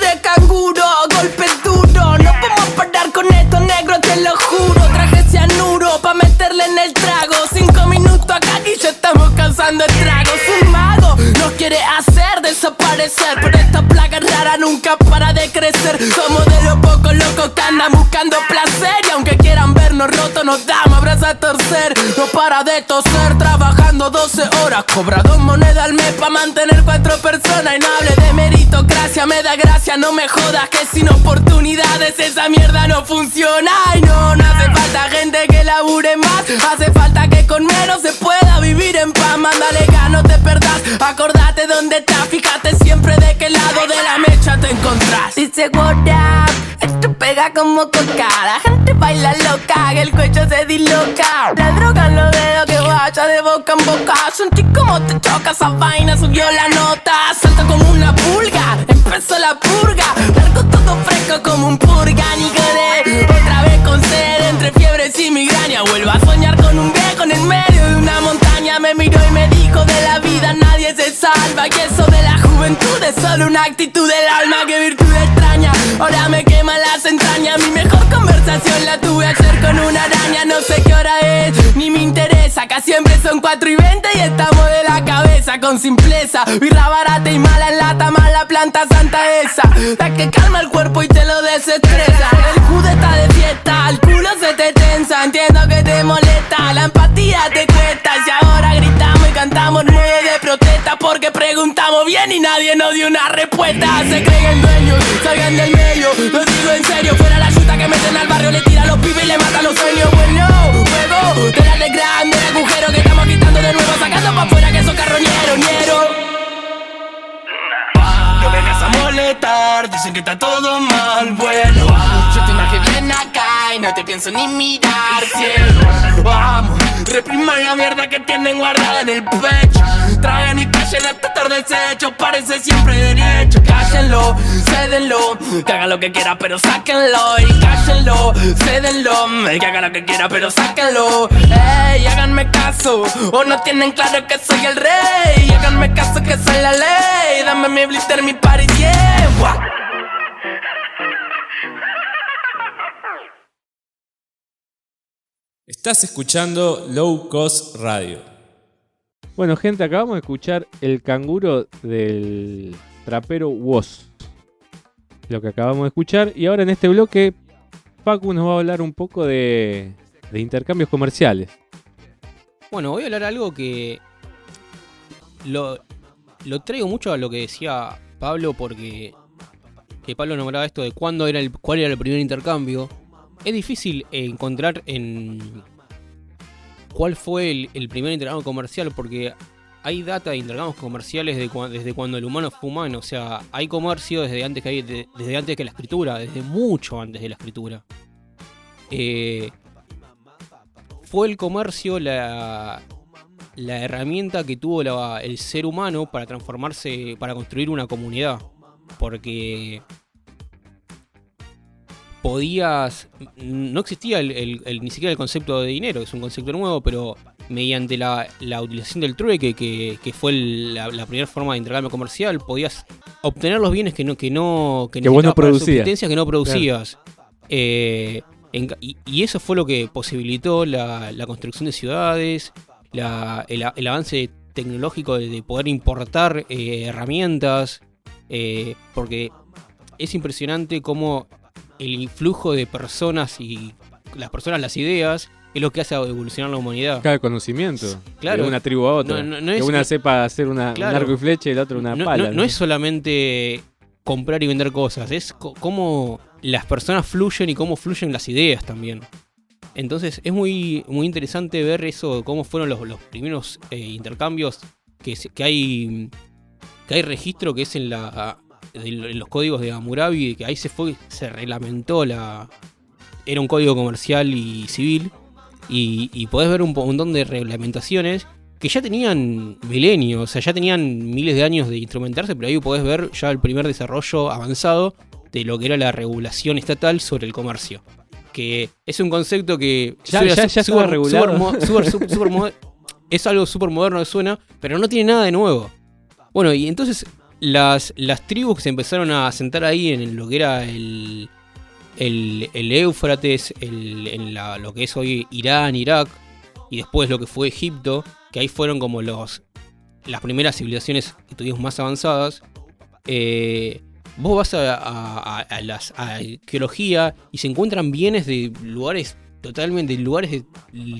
De canguro, golpe duro. No podemos parar con esto, negro, te lo juro. Traje cianuro pa' meterle en el trago. Cinco minutos acá y ya estamos cansando estragos. Un mago nos quiere hacer desaparecer. Pero esta plaga rara nunca para de crecer. Somos de los pocos locos que andan buscando placer. Y aunque quieran vernos rotos, nos damos abrazos a torcer. No para de toser, trabajando 12 horas. Cobra dos monedas al mes pa' mantener cuatro personas. Y no hable de meritocracia, me da gracia, no me jodas. Que sin oportunidades esa mierda no funciona. Y no, no hace falta gente que labure más. Hace falta que con menos se pueda vivir en paz. Mándale no te perdás. Acordate dónde estás, fíjate siempre de qué lado de la mecha te encontrás. Dice what up, esto pega como coca. La gente baila loca, que el cuello se disloca. La droga en los dedos que vaya de boca en boca. Sentí como te choca esa vaina, subió la nota. Salto como una pulga, empezó la purga. Todo fresco como un purga, ni quedé. Otra vez con sed, entre fiebres y migraña. Vuelvo a soñar con un viejo en el medio de una montaña. Me miró y me dijo de la vida nadie se salva. Y eso de la juventud es solo una actitud del alma que virtud extraña. Ahora me quema las entrañas. Mi mejor conversación la tuve ayer con una araña. No sé qué hora es, ni me interesa. Acá siempre son 4 y 20 y estamos de la cabeza con simpleza. Birra barata y mala en lata, mala planta santa esa. La que calma el cuerpo y te lo desestresa. El judo está de fiesta, el culo se te tensa. Entiendo que te molesta, la empatía te cuesta. Cantamos nueve de protesta porque preguntamos bien y nadie nos dio una respuesta. Se creen dueños, salgan del medio. Lo digo en serio, fuera la chuta que meten al barrio, pienso ni mirar, cielo. Vamos, repriman la mierda que tienen guardada en el pecho. Traen y callen hasta estar deshecho, parece siempre derecho. Cállenlo, cédenlo, que haga lo que quiera pero sáquenlo. Y cállenlo, cédenlo, que haga lo que quiera pero sáquenlo. Ey, háganme caso, o no tienen claro que soy el rey. Háganme caso que soy la ley, dame mi blister, mi party, yeah Estás escuchando Low Cost Radio. Bueno, gente, acabamos de escuchar el canguro del trapero Woz. Lo que acabamos de escuchar. Y ahora en este bloque, Pacu nos va a hablar un poco de, de intercambios comerciales. Bueno, voy a hablar algo que lo, lo traigo mucho a lo que decía Pablo porque que Pablo nombraba esto de cuándo era el, cuál era el primer intercambio. Es difícil encontrar en cuál fue el, primer intercambio comercial porque hay data de intercambios comerciales desde cuando el humano fue humano. O sea, hay comercio desde antes que hay, de- desde antes que la escritura, desde mucho antes de la escritura. Eh, fue el comercio la, la herramienta que tuvo el ser humano para transformarse, para construir una comunidad. Porque podías. No existía el- el- el- ni siquiera el concepto de dinero, es un concepto nuevo, pero mediante la, la utilización del trueque, que, que fue el- la, la primera forma de intercambio comercial, podías obtener los bienes que no, que no, que Que vos no producías. que no producías. Eh, en y, y eso fue lo que posibilitó la, la construcción de ciudades, el, avance tecnológico de, de poder importar eh, herramientas, eh, porque es impresionante cómo el influjo de personas y las personas, las ideas, es lo que hace evolucionar la humanidad. Cada conocimiento. Claro. De una tribu a otra. No, no, no que es una sepa hacer una, Claro. un arco y flecha y la otra una pala. no- es solamente comprar y vender cosas, es cómo las personas fluyen y cómo fluyen las ideas también. Entonces es muy, muy interesante ver eso, cómo fueron los, los primeros eh, intercambios que, que hay que hay registro que es en la en los códigos de Hammurabi, que ahí se fue, se reglamentó la era un código comercial y civil y, y podés ver un montón de reglamentaciones que ya tenían milenios, o sea, ya tenían miles de años de instrumentarse, pero ahí podés ver ya el primer desarrollo avanzado de lo que era la regulación estatal sobre el comercio. Que es un concepto que Ya- ya- ya regulado. super es algo súper moderno que suena, pero no tiene nada de nuevo. Bueno, y entonces las, las tribus que se empezaron a sentar ahí en lo que era el, el, el Éufrates, en la- lo que es hoy Irán, Irak, y después lo que fue Egipto, que ahí fueron como los las primeras civilizaciones que tuvimos más avanzadas. eh, vos vas a, a- las, arqueología y se encuentran bienes de lugares totalmente, lugares de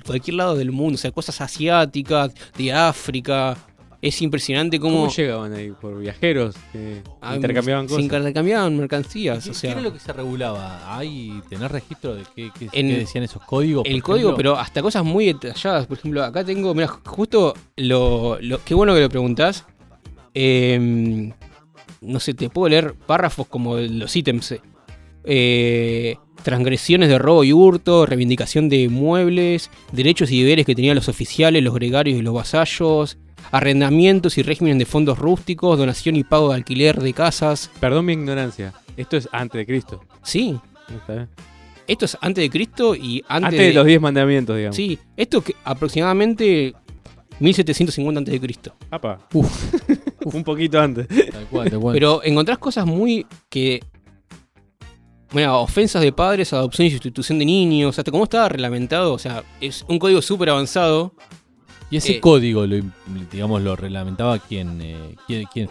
cualquier lado del mundo, o sea, cosas asiáticas, de África. Es impresionante cómo... ¿Cómo llegaban ahí? ¿Por viajeros? que Ah, intercambiaban se cosas. intercambiaban mercancías, ¿Qué, o sea... qué era lo que se regulaba? ¿Hay tener registro de qué, qué- En- qué decían esos códigos? El código, ejemplo? pero hasta cosas muy detalladas. Por ejemplo, acá tengo, mira, justo lo, lo- qué bueno que lo preguntás. Em, no sé, te puedo leer párrafos como los ítems. eh. Transgresiones de robo y hurto, reivindicación de muebles, derechos y deberes que tenían los oficiales, los gregarios y los vasallos, arrendamientos y régimen de fondos rústicos, donación y pago de alquiler de casas. Perdón mi ignorancia. Esto es antes de Cristo. Sí. Está bien. Esto es antes de Cristo y antes, Antes de los 10 mandamientos, digamos. Sí, esto que aproximadamente 1750 antes de Cristo. Apa. Uf. Un poquito antes. Tal cual, tal cual. Pero encontrás cosas muy que. Bueno, ofensas de padres, adopción y sustitución de niños, hasta cómo estaba reglamentado. O sea, es un código súper avanzado. y ese eh, código, lo, digamos, lo reglamentaba quién, eh, quién, quién?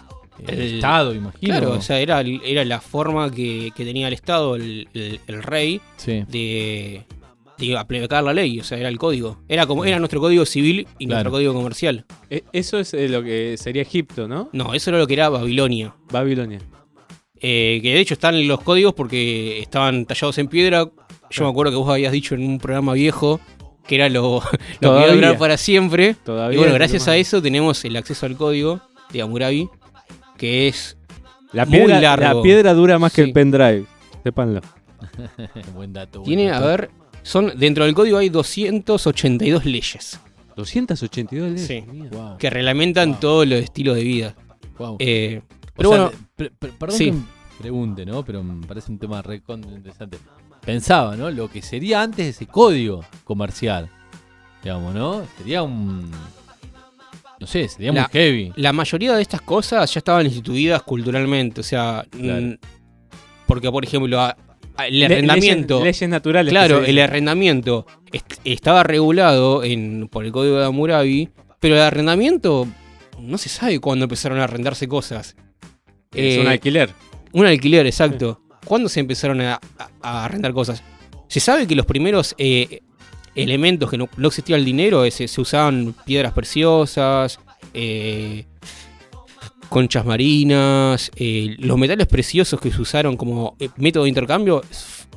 el, el- Estado, imagino. Claro, o sea, era, era la forma que, que tenía el Estado, el, el- el rey, Sí. de, de aplicar la ley. O sea, era el código. Era como era nuestro código civil y Claro. nuestro código comercial. E- Eso es eh, lo que sería Egipto, ¿no? No, eso era lo que era Babilonia. Babilonia. Eh, que de hecho están en los códigos porque estaban tallados en piedra. Yo me acuerdo que vos habías dicho en un programa viejo que era lo, lo que iba a durar para siempre. Todavía y bueno, gracias a eso tenemos el acceso al código de Hammurabi, que es La muy piedra, largo. la piedra dura más que el pendrive. Sépanlo. buen dato. buen Tiene, a ver, son dentro del código hay 282 leyes 282 leyes. Sí. Wow, que reglamentan todos los estilos de vida. wow. Eh, O pero sea, bueno, perdón sí. que me pregunte, ¿no? Pero me parece un tema recontra interesante. Pensaba, ¿no? Lo que sería antes ese código comercial. Digamos, ¿no? Sería un. No sé, sería muy La- heavy. la mayoría de estas cosas ya estaban instituidas culturalmente. O sea, Claro. mm, porque por ejemplo, a- a- el Le- arrendamiento. Leyes, leyes naturales. Claro, el arrendamiento est- estaba regulado en, por el código de Hammurabi, pero el arrendamiento no se sabe cuándo empezaron a arrendarse cosas. Es Eh, un alquiler. Un alquiler, exacto. ¿Cuándo se empezaron a, a- a arrendar cosas? Se sabe que los primeros eh, elementos que no, no existía el dinero, eh, se, usaban piedras preciosas, eh, conchas marinas, eh, los metales preciosos que se usaron como eh, método de intercambio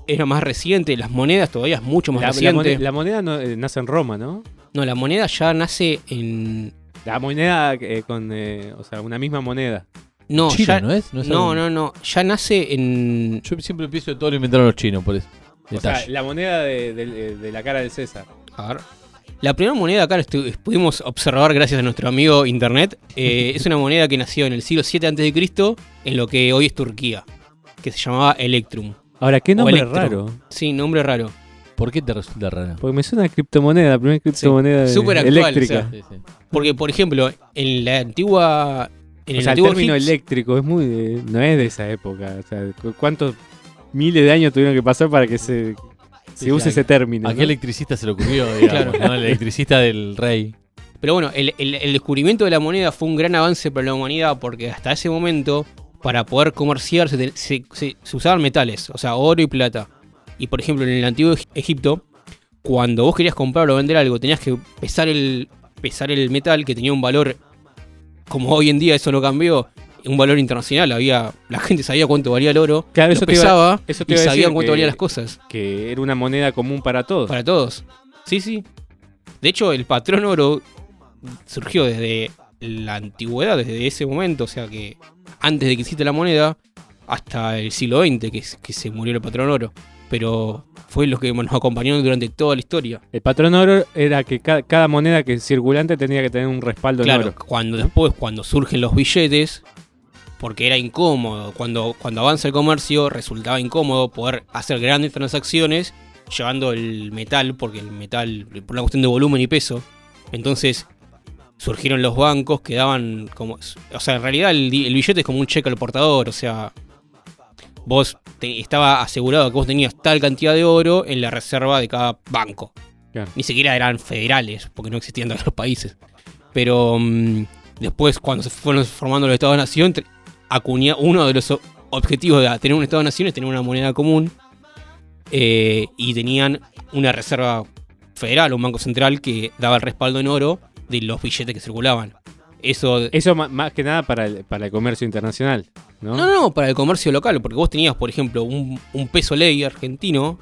era más reciente, las monedas todavía es mucho más La, la reciente. moneda, la moneda no, eh, nace en Roma, ¿no? No, la moneda ya nace en... La moneda eh, con, eh, o sea, una misma moneda. No, ya, ¿no es? ¿No es no, algo- no, no, ya nace en... Yo siempre pienso que todo lo inventaron los chinos, por eso. O sea, la moneda de, de- de la cara del César. A ver. La primera moneda acá pudimos observar gracias a nuestro amigo Internet. eh, es una moneda que nació en el siglo 7 a.C. en lo que hoy es Turquía, que se llamaba Electrum. Ahora, qué nombre raro. Sí, nombre raro. ¿Por qué te resulta raro? Porque me suena a criptomoneda, la primera criptomoneda de- Súper actual, eléctrica. o sea. Porque, por ejemplo, en la antigua. En o el sea, el término eléctrico es muy de- no es de esa época. O sea, cu- ¿cuántos miles de años tuvieron que pasar para que se, se Sí, use ese ¿a- término? ¿A no? qué electricista se le ocurrió, digamos, Claro. ¿no? El electricista del rey. Pero bueno, el, el- el descubrimiento de la moneda fue un gran avance para la humanidad porque hasta ese momento, para poder comerciar, se, se- se- se usaban metales, o sea, oro y plata. Y por ejemplo, en el antiguo Eg- Egipto, cuando vos querías comprar o vender algo, tenías que pesar el, pesar el metal que tenía un valor, como hoy en día eso no cambió, un valor internacional. Había, la gente sabía cuánto valía el oro, Claro, lo eso te iba- pesaba eso te y sabían cuánto que- valían las cosas. Que era una moneda común para todos. Para todos. Sí, sí. De hecho, el patrón oro surgió desde la antigüedad, desde ese momento, o sea que antes de que exista la moneda, hasta el siglo XX que, que se murió el patrón oro. Pero fue lo que nos acompañó durante toda la historia. El patrón oro era que ca- cada, moneda que circulante tenía que tener un respaldo Claro, en oro. cuando después, cuando surgen los billetes, porque era incómodo, cuando, cuando avanza el comercio, resultaba incómodo poder hacer grandes transacciones llevando el metal, porque el metal, por una cuestión de volumen y peso, entonces surgieron los bancos que daban como. O sea, en realidad el, el billete es como un cheque al portador, o sea. Vos te- estaba asegurado que vos tenías tal cantidad de oro en la reserva de cada banco. Claro. Ni siquiera eran federales, porque no existían todos los países. Pero mm, después, cuando se fueron formando los Estados-Nación, acuña uno de los objetivos de tener un Estado-Nación es tener una moneda común. eh, y tenían una reserva federal, un banco central que daba el respaldo en oro de los billetes que circulaban. Eso. Eso más que nada para el, para el comercio internacional, ¿no? No, no, para el comercio local, porque vos tenías, por ejemplo, un, un peso ley argentino,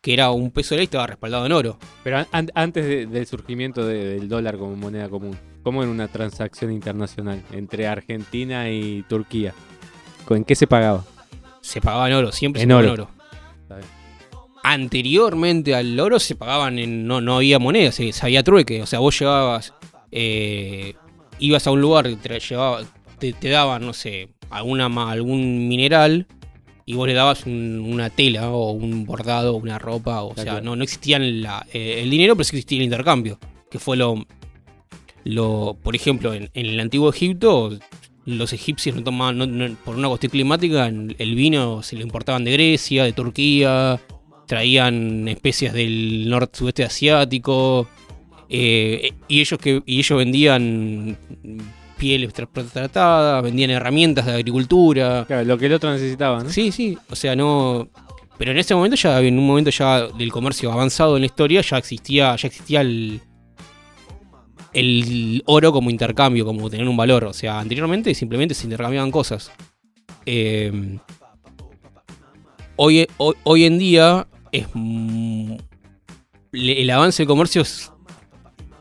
que era un peso ley, estaba respaldado en oro. Pero an- an- antes de- del surgimiento de- del dólar como moneda común, ¿cómo era una transacción internacional entre Argentina y Turquía? ¿En qué se pagaba? Se pagaba en oro, siempre En se pagaba oro. en oro. Anteriormente al oro se pagaban en. No, no había moneda, se, se había trueque. O sea, vos llevabas. eh, ibas a un lugar, te, llevaba, te, te daban, no sé, alguna, algún mineral y vos le dabas un- una tela o un bordado o una ropa. O sea, no, no existían la- eh, el dinero, pero sí existía el intercambio. Que fue lo. lo por ejemplo, en, en el antiguo Egipto, los egipcios no tomaban, no- no- por una cuestión climática, el vino se lo importaban de Grecia, de Turquía, traían especies del norte sudeste asiático, eh, y, ellos que, y ellos vendían pieles tra- tratadas, vendían herramientas de agricultura. Claro, lo que el otro necesitaba, ¿no? Sí, sí, o sea, no... Pero en ese momento ya, en un momento ya del comercio avanzado en la historia, ya existía, ya existía el, el oro como intercambio, como tener un valor. O sea, anteriormente simplemente se intercambiaban cosas. Eh, hoy, hoy, hoy en día es mm, el avance del comercio es,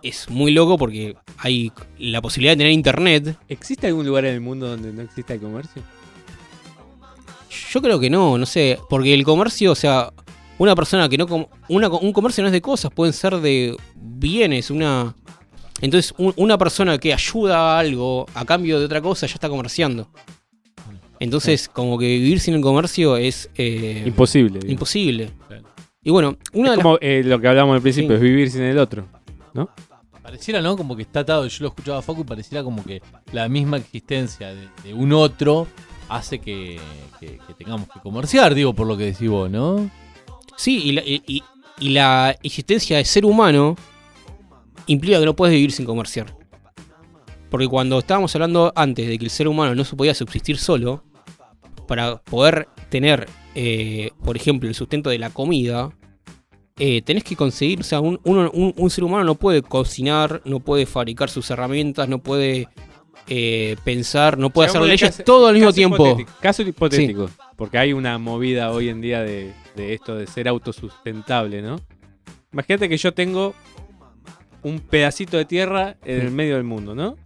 es muy loco porque hay la posibilidad de tener internet. ¿Existe algún lugar en el mundo donde no exista el comercio? Yo creo que no, no sé, porque el comercio, o sea, una persona que no com- una, un comercio no es de cosas, pueden ser de bienes, una entonces un- una persona que ayuda a algo a cambio de otra cosa ya está comerciando. Entonces, como que vivir sin el comercio es eh, Imposible. Imposible. Y bueno, una es de las- como eh, lo que hablamos al principio, Sí. es vivir sin el otro, ¿no? Pareciera, ¿no? Como que está atado, yo lo escuchaba a Facu y pareciera como que la misma existencia de, un otro hace que, tengamos que comerciar, digo, por lo que decís vos, ¿no? Sí, y la existencia de ser humano implica que no puedes vivir sin comerciar. Porque cuando estábamos hablando antes de que el ser humano no se podía subsistir solo, para poder tener, eh, por ejemplo, el sustento de la comida, eh, tenés que conseguir, o sea, un, uno- un- un ser humano no puede cocinar, no puede fabricar sus herramientas, no puede eh, pensar, no puede hacer leyes caso- todo al mismo tiempo. hipotético, caso hipotético. Porque hay una movida hoy en día de, de esto de ser autosustentable, ¿no? Imagínate que yo tengo un pedacito de tierra en el medio del mundo, ¿no?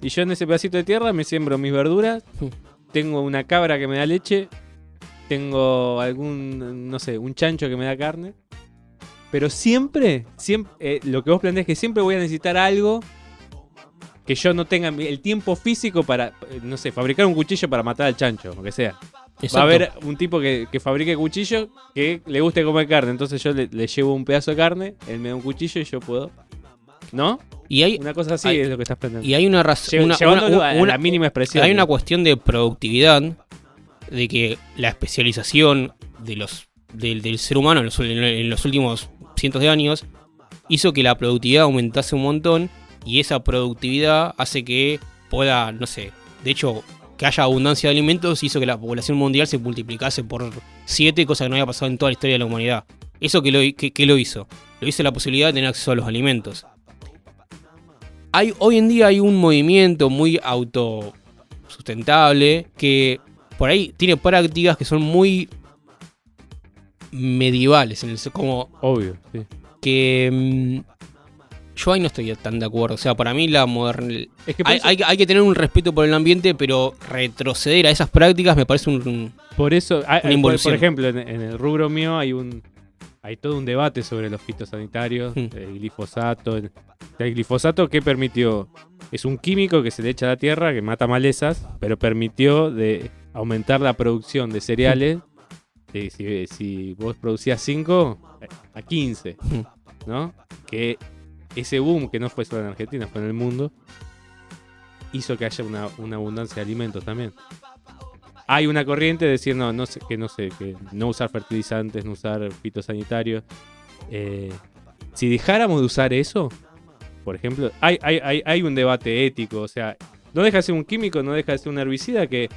Y yo en ese pedacito de tierra me siembro mis verduras, tengo una cabra que me da leche, tengo algún, no sé, un chancho que me da carne. Pero siempre, siempre eh, lo que vos planteás es que siempre voy a necesitar algo que yo no tenga el tiempo físico para, eh, no sé, fabricar un cuchillo para matar al chancho, lo que sea. Va Exacto. a haber un tipo que, que fabrique cuchillo que le guste comer carne. Entonces yo le, le llevo un pedazo de carne, él me da un cuchillo y yo puedo. ¿No? Y hay, Una cosa así hay- es lo que estás planteando. Y hay una razón. Una- una- mínima expresión. Hay una cuestión de productividad, de que la especialización de los, del, ser humano en los, últimos cientos de años hizo que la productividad aumentase un montón y esa productividad hace que pueda, no sé, de hecho, que haya abundancia de alimentos hizo que la población mundial se multiplicase por 7, cosa que no había pasado en toda la historia de la humanidad. ¿Eso qué lo, lo hizo? Lo hizo la posibilidad de tener acceso a los alimentos. Hay, hoy en día hay un movimiento muy autosustentable que por ahí tiene prácticas que son muy medievales, en el, como Obvio, sí. que mm, yo ahí no estoy tan de acuerdo. O sea, para mí la modernidad... Es que hay, eso- hay que- hay que tener un respeto por el ambiente, pero retroceder a esas prácticas me parece un... un- Por eso, hay- Una por, ejemplo, en, en el rubro mío hay un hay todo un debate sobre los fitosanitarios, Hmm. el glifosato. El, el glifosato, ¿qué permitió? Es un químico que se le echa a la tierra, que mata malezas, pero permitió de aumentar la producción de cereales. Si, si vos producías 5, a 15, ¿no? Que ese boom, que no fue solo en Argentina, fue en el mundo, hizo que haya una, una abundancia de alimentos también hay una corriente de decir no, no sé, que no sé, que no usar fertilizantes, no usar fitosanitarios. Eh, si dejáramos de usar eso, por ejemplo, hay, hay, hay, hay un debate ético, o sea, no deja de ser un químico, no deja de ser un herbicida que,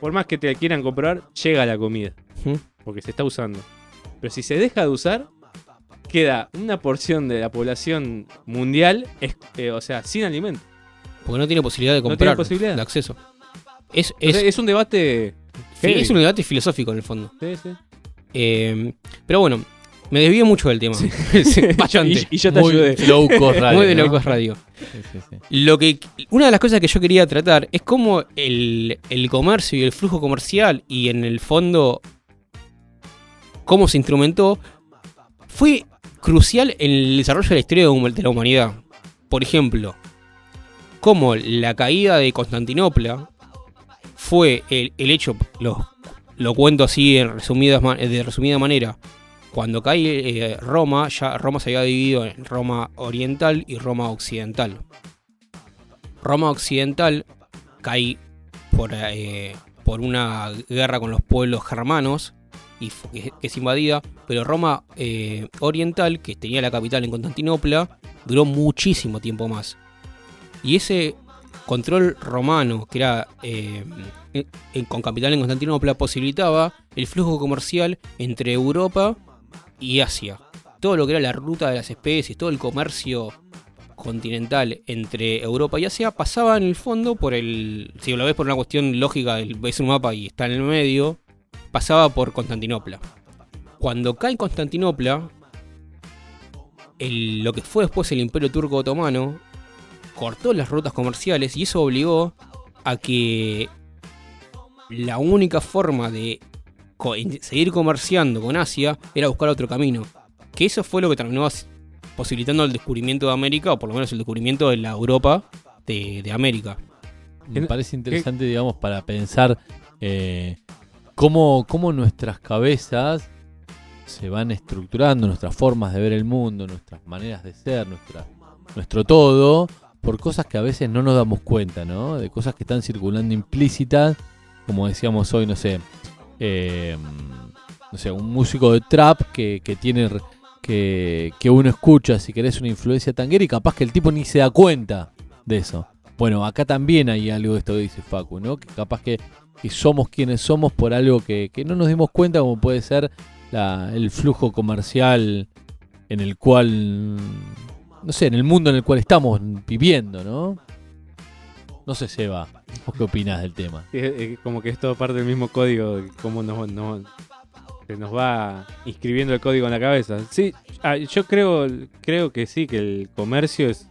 por más que te quieran comprar, llega la comida, Ujú. porque se está usando. Pero si se deja de usar, queda una porción de la población mundial, es- eh, o sea, sin alimento. porque no tiene posibilidad de No tiene comprar, posibilidad. de acceso. Es, O sea, es, es un debate... sí, es un debate filosófico en el fondo. Sí, sí. Eh, pero bueno, me desvío mucho del tema. Sí, Bastante. Y- y yo te Muy ayudé. Low cost radio. Muy de ¿no? low cost radio. Sí. Lo que, una de las cosas que yo quería tratar es cómo el, el comercio y el flujo comercial y en el fondo cómo se instrumentó fue crucial en el desarrollo de la historia de la humanidad. Por ejemplo, cómo la caída de Constantinopla fue el, el hecho, lo, lo cuento así en resumidas, de resumida manera, cuando cae eh, Roma, ya Roma se había dividido en Roma oriental y Roma occidental. Roma occidental cae por, eh, por una guerra con los pueblos germanos y que, es invadida, pero Roma eh, Oriental, que tenía la capital en Constantinopla, duró muchísimo tiempo más. Y ese control romano, que era con capital en Constantinopla, posibilitaba el flujo comercial entre Europa y Asia. Todo lo que era la ruta de las especies, todo el comercio continental entre Europa y Asia pasaba en el fondo por el. Si lo ves por una cuestión lógica, ves un mapa y está en el medio, pasaba por Constantinopla. Cuando cae Constantinopla, lo que fue después el Imperio Turco Otomano cortó las rutas comerciales y eso obligó a que la única forma de co- seguir comerciando con Asia era buscar otro camino. Que eso fue lo que terminó posibilitando el descubrimiento de América, o por lo menos el descubrimiento de la Europa de, de América. Me parece interesante, digamos, para pensar eh, cómo, cómo nuestras cabezas se van estructurando, nuestras formas de ver el mundo, nuestras maneras de ser, nuestra, nuestro todo, por cosas que a veces no nos damos cuenta, ¿no? De cosas que están circulando implícitas, como decíamos hoy, no sé, eh, no sé, un músico de trap que, que tiene que, que uno escucha, si querés, una influencia tanguera y capaz que el tipo ni se da cuenta de eso. Bueno, acá también hay algo de esto que dice Facu, ¿no? Que capaz que, que somos quienes somos por algo que, que no nos dimos cuenta, como puede ser la- el flujo comercial en el cual, no sé, en el mundo en el cual estamos viviendo, ¿no? No sé, Seba, ¿vos qué opinás del tema? Sí, es- es como que es todo parte del mismo código, cómo nos, nos- se nos va inscribiendo el código en la cabeza. Sí, ah, yo creo, creo que sí, que el comercio es,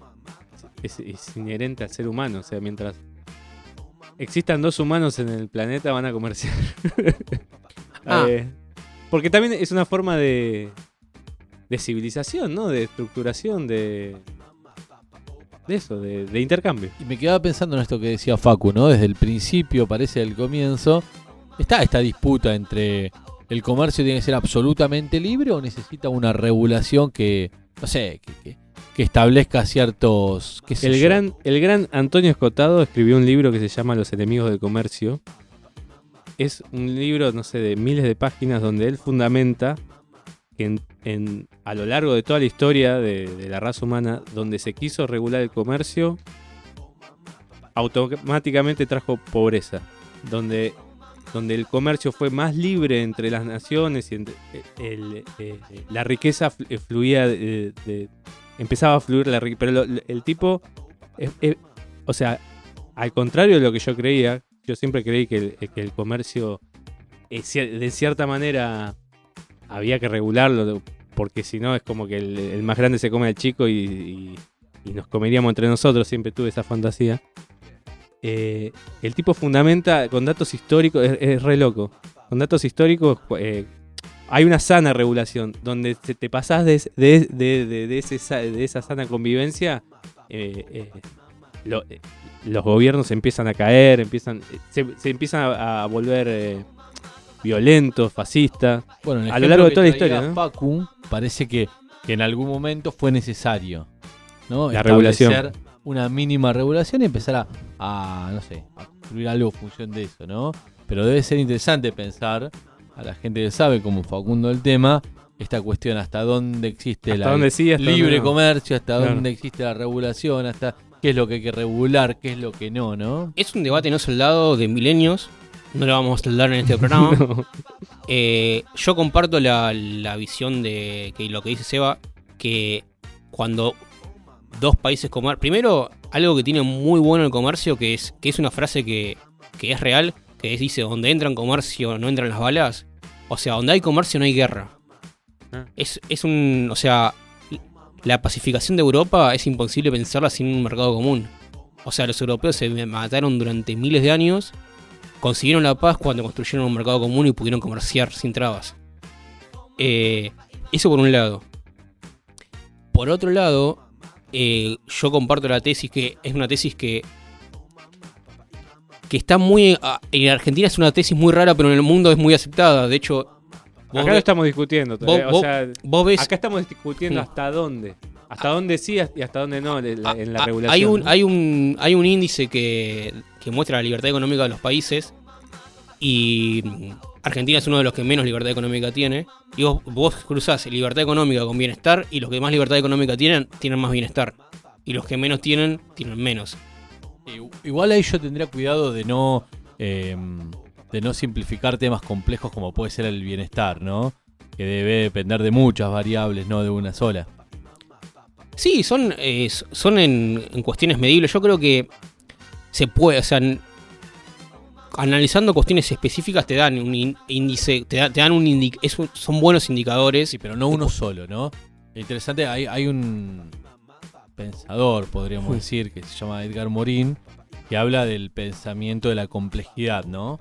es, es inherente al ser humano. O sea, mientras existan dos humanos en el planeta, van a comerciar. Ah. Eh, porque también es una forma de, de civilización, ¿no? De estructuración, de, de eso, de, de intercambio. Y me quedaba pensando en esto que decía Facu, ¿no? Desde el principio, parece del comienzo, está esta disputa entre el comercio tiene que ser absolutamente libre o necesita una regulación que, no sé, que, que- que establezca ciertos... qué El yo. gran, el gran Antonio Escotado escribió un libro que se llama Los enemigos del comercio. Es un libro, no sé, de miles de páginas donde él fundamenta en, en- a lo largo de toda la historia de, la raza humana, donde se quiso regular el comercio, automáticamente trajo pobreza. Donde, donde el comercio fue más libre entre las naciones y entre- el- eh, la riqueza eh, fluía empezaba a fluir la riqueza. Pero el tipo, eh, eh, o sea, al contrario de lo que yo creía, yo siempre creí que el, comercio eh, de cierta manera había que regularlo, porque si no es como que el, más grande se come al chico y, y- nos comeríamos entre nosotros, siempre tuve esa fantasía. Eh, el tipo fundamenta con datos históricos, es, re loco. Con datos históricos eh, hay una sana regulación, donde te, te pasás de, de- de- ese de esa sana convivencia, eh, lo- los gobiernos empiezan a caer, empiezan, se, empiezan a volver violentos, fascistas, Bueno, el a lo largo de toda la historia. ¿no? Facu parece que, que en algún momento fue necesario, ¿no? La regulación. Establecer una mínima regulación y empezar a, a, no sé, a construir algo en función de eso, ¿no? Pero debe ser interesante pensar a la gente que sabe, como Facundo el tema, esta cuestión hasta dónde existe Hasta la dónde sí, hasta libre dónde no. comercio, hasta Claro. dónde existe la regulación, hasta qué es lo que hay que regular, qué es lo que no, ¿no? Es un debate no soldado de milenios. No lo vamos a soldar en este programa. No. Eh, yo comparto la, la visión de que lo que dice Seba, que cuando dos países comer Primero, algo que tiene muy bueno el comercio, que es, que es una frase que, que es real, que es, dice, donde entran comercio no entran las balas. O sea, donde hay comercio no hay guerra. Ah. Es, es un... O sea, la pacificación de Europa es imposible pensarla sin un mercado común. O sea, los europeos se mataron durante miles de años, consiguieron la paz cuando construyeron un mercado común y pudieron comerciar sin trabas. Eh, eso por un lado. Por otro lado, eh, yo comparto la tesis que es una tesis que que está muy en Argentina es una tesis muy rara, pero en el mundo es muy aceptada. De hecho, Acá lo estamos discutiendo. todavía, vos- o vos- sea, vos ves- acá estamos discutiendo Sí. hasta dónde. Hasta dónde sí y hasta dónde no en la, en la Ah, regulación. Hay un, ¿no? hay un, hay un índice que, que muestra la libertad económica de los países. Y Argentina es uno de los que menos libertad económica tiene. Y vos, vos cruzás libertad económica con bienestar. Y los que más libertad económica tienen, tienen más bienestar. Y los que menos tienen, tienen menos. Igual ahí yo tendría cuidado de no eh, de no simplificar temas complejos como puede ser el bienestar, ¿no? Que debe depender de muchas variables, no de una sola. Sí, son, eh, son en, en cuestiones medibles. Yo creo que se puede, o sea, analizando cuestiones específicas te dan un ín- índice, te, da- te dan un indi- es un- son buenos indicadores. Sí, pero no uno solo, ¿no? Interesante, hay, hay un pensador, podríamos Hmm. decir, que se llama Edgar Morin, que habla del pensamiento de la complejidad, ¿no?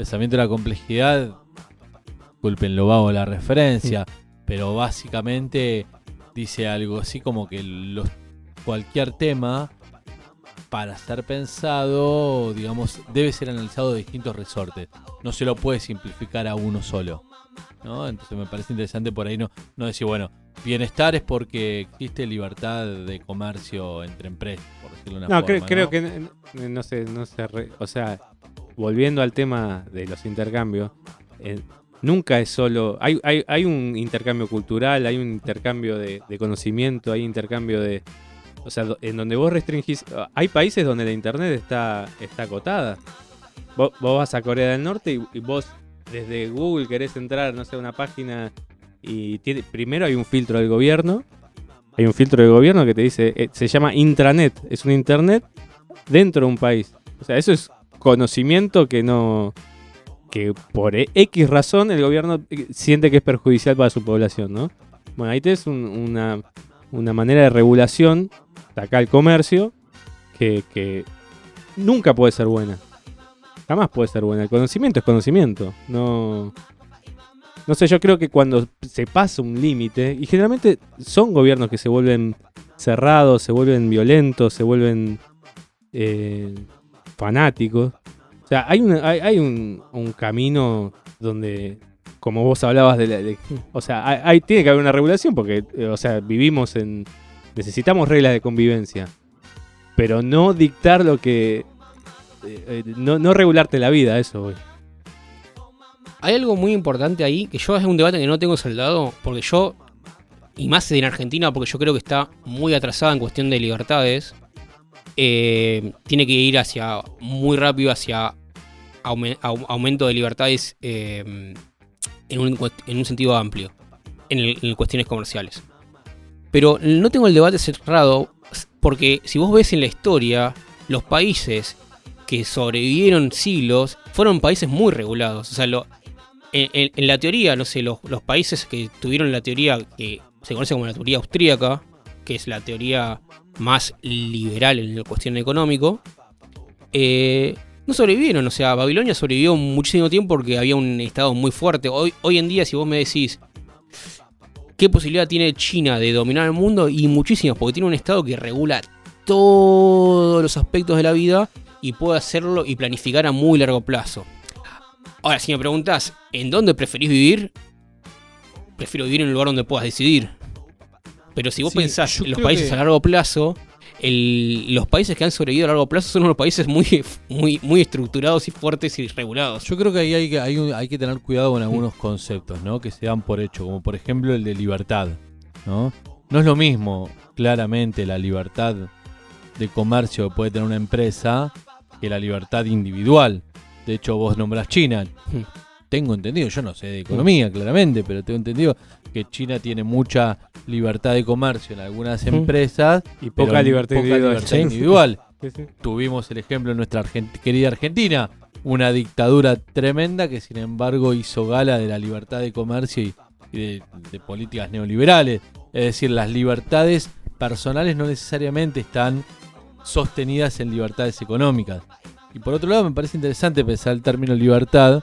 Pensamiento de la complejidad, culpenlo vago la referencia, pero básicamente dice algo así como que los, cualquier tema para ser pensado, digamos, debe ser analizado de distintos resortes. No se lo puede simplificar a uno solo. ¿no? Entonces me parece interesante por ahí no, no decir, bueno, bienestar es porque existe libertad de comercio entre empresas, decirlo de una No, forma. creo ¿no? que n- n- no sé, no sé, re- o sea, volviendo al tema de los intercambios, eh, nunca es solo, hay, hay, hay un intercambio cultural, hay un intercambio de, de conocimiento, hay intercambio de, o sea, en donde vos restringís, hay países donde la internet está, está acotada. Vos, vos vas a Corea del Norte y, y vos desde Google querés entrar, no sé, a una página y tiene, primero hay un filtro del gobierno, hay un filtro del gobierno que te dice, eh, se llama intranet, es un internet dentro de un país. O sea, eso es conocimiento que no, que por e- X razón el gobierno eh, siente que es perjudicial para su población, ¿no? Bueno, ahí tenés un- una, una manera de regulación, de acá el comercio, que, que nunca puede ser buena. Jamás puede ser buena. El conocimiento es conocimiento. No. No sé, yo creo que cuando se pasa un límite, y generalmente son gobiernos que se vuelven cerrados, se vuelven violentos, se vuelven eh, fanáticos. O sea, hay, una- hay, hay un, camino donde, como vos hablabas de, la- o sea, hay, hay- tiene que haber una regulación porque, eh, o sea, vivimos en, necesitamos reglas de convivencia, pero no dictar lo que, eh, eh, no, no regularte la vida, eso. voy. Hay algo muy importante ahí, que yo es un debate que no tengo saldado, porque yo, y más en Argentina, porque yo creo que está muy atrasada en cuestión de libertades, eh, tiene que ir hacia, muy rápido hacia aume- au- aumento de libertades eh, en, un, cuest- en un sentido amplio, en, el- en cuestiones comerciales. Pero no tengo el debate cerrado, porque si vos ves en la historia, los países que sobrevivieron siglos fueron países muy regulados. O sea, lo, en, la teoría, no sé, los, los países que tuvieron la teoría que se conoce como la teoría austríaca, que es la teoría más liberal en la cuestión económico, eh, no sobrevivieron. O sea, Babilonia sobrevivió muchísimo tiempo porque había un estado muy fuerte. Hoy, hoy en día, si vos me decís qué posibilidad tiene China de dominar el mundo, y muchísimas, porque tiene un estado que regula todos los aspectos de la vida y puede hacerlo y planificar a muy largo plazo. Ahora, si me preguntas, ¿en dónde preferís vivir? Prefiero vivir en un lugar donde puedas decidir. Pero si vos Sí, pensás en los países que- a largo plazo, el- los países que han sobrevivido a largo plazo son unos países muy, muy, muy estructurados y fuertes y regulados. Yo creo que ahí hay que, hay, un- hay que tener cuidado con algunos conceptos, ¿no? Que se dan por hecho, como por ejemplo el de libertad, ¿no? No es lo mismo, claramente, la libertad de comercio que puede tener una empresa que la libertad individual. De hecho, vos nombrás China. Tengo entendido, yo no sé de economía, claramente, pero tengo entendido que China tiene mucha libertad de comercio en algunas empresas Y pero poca libertad individual. libertad. Tuvimos el ejemplo en nuestra Argent- querida Argentina, una dictadura tremenda que sin embargo hizo gala de la libertad de comercio y, y de, de políticas neoliberales. Es decir, las libertades personales no necesariamente están sostenidas en libertades económicas. Y por otro lado, me parece interesante pensar el término libertad,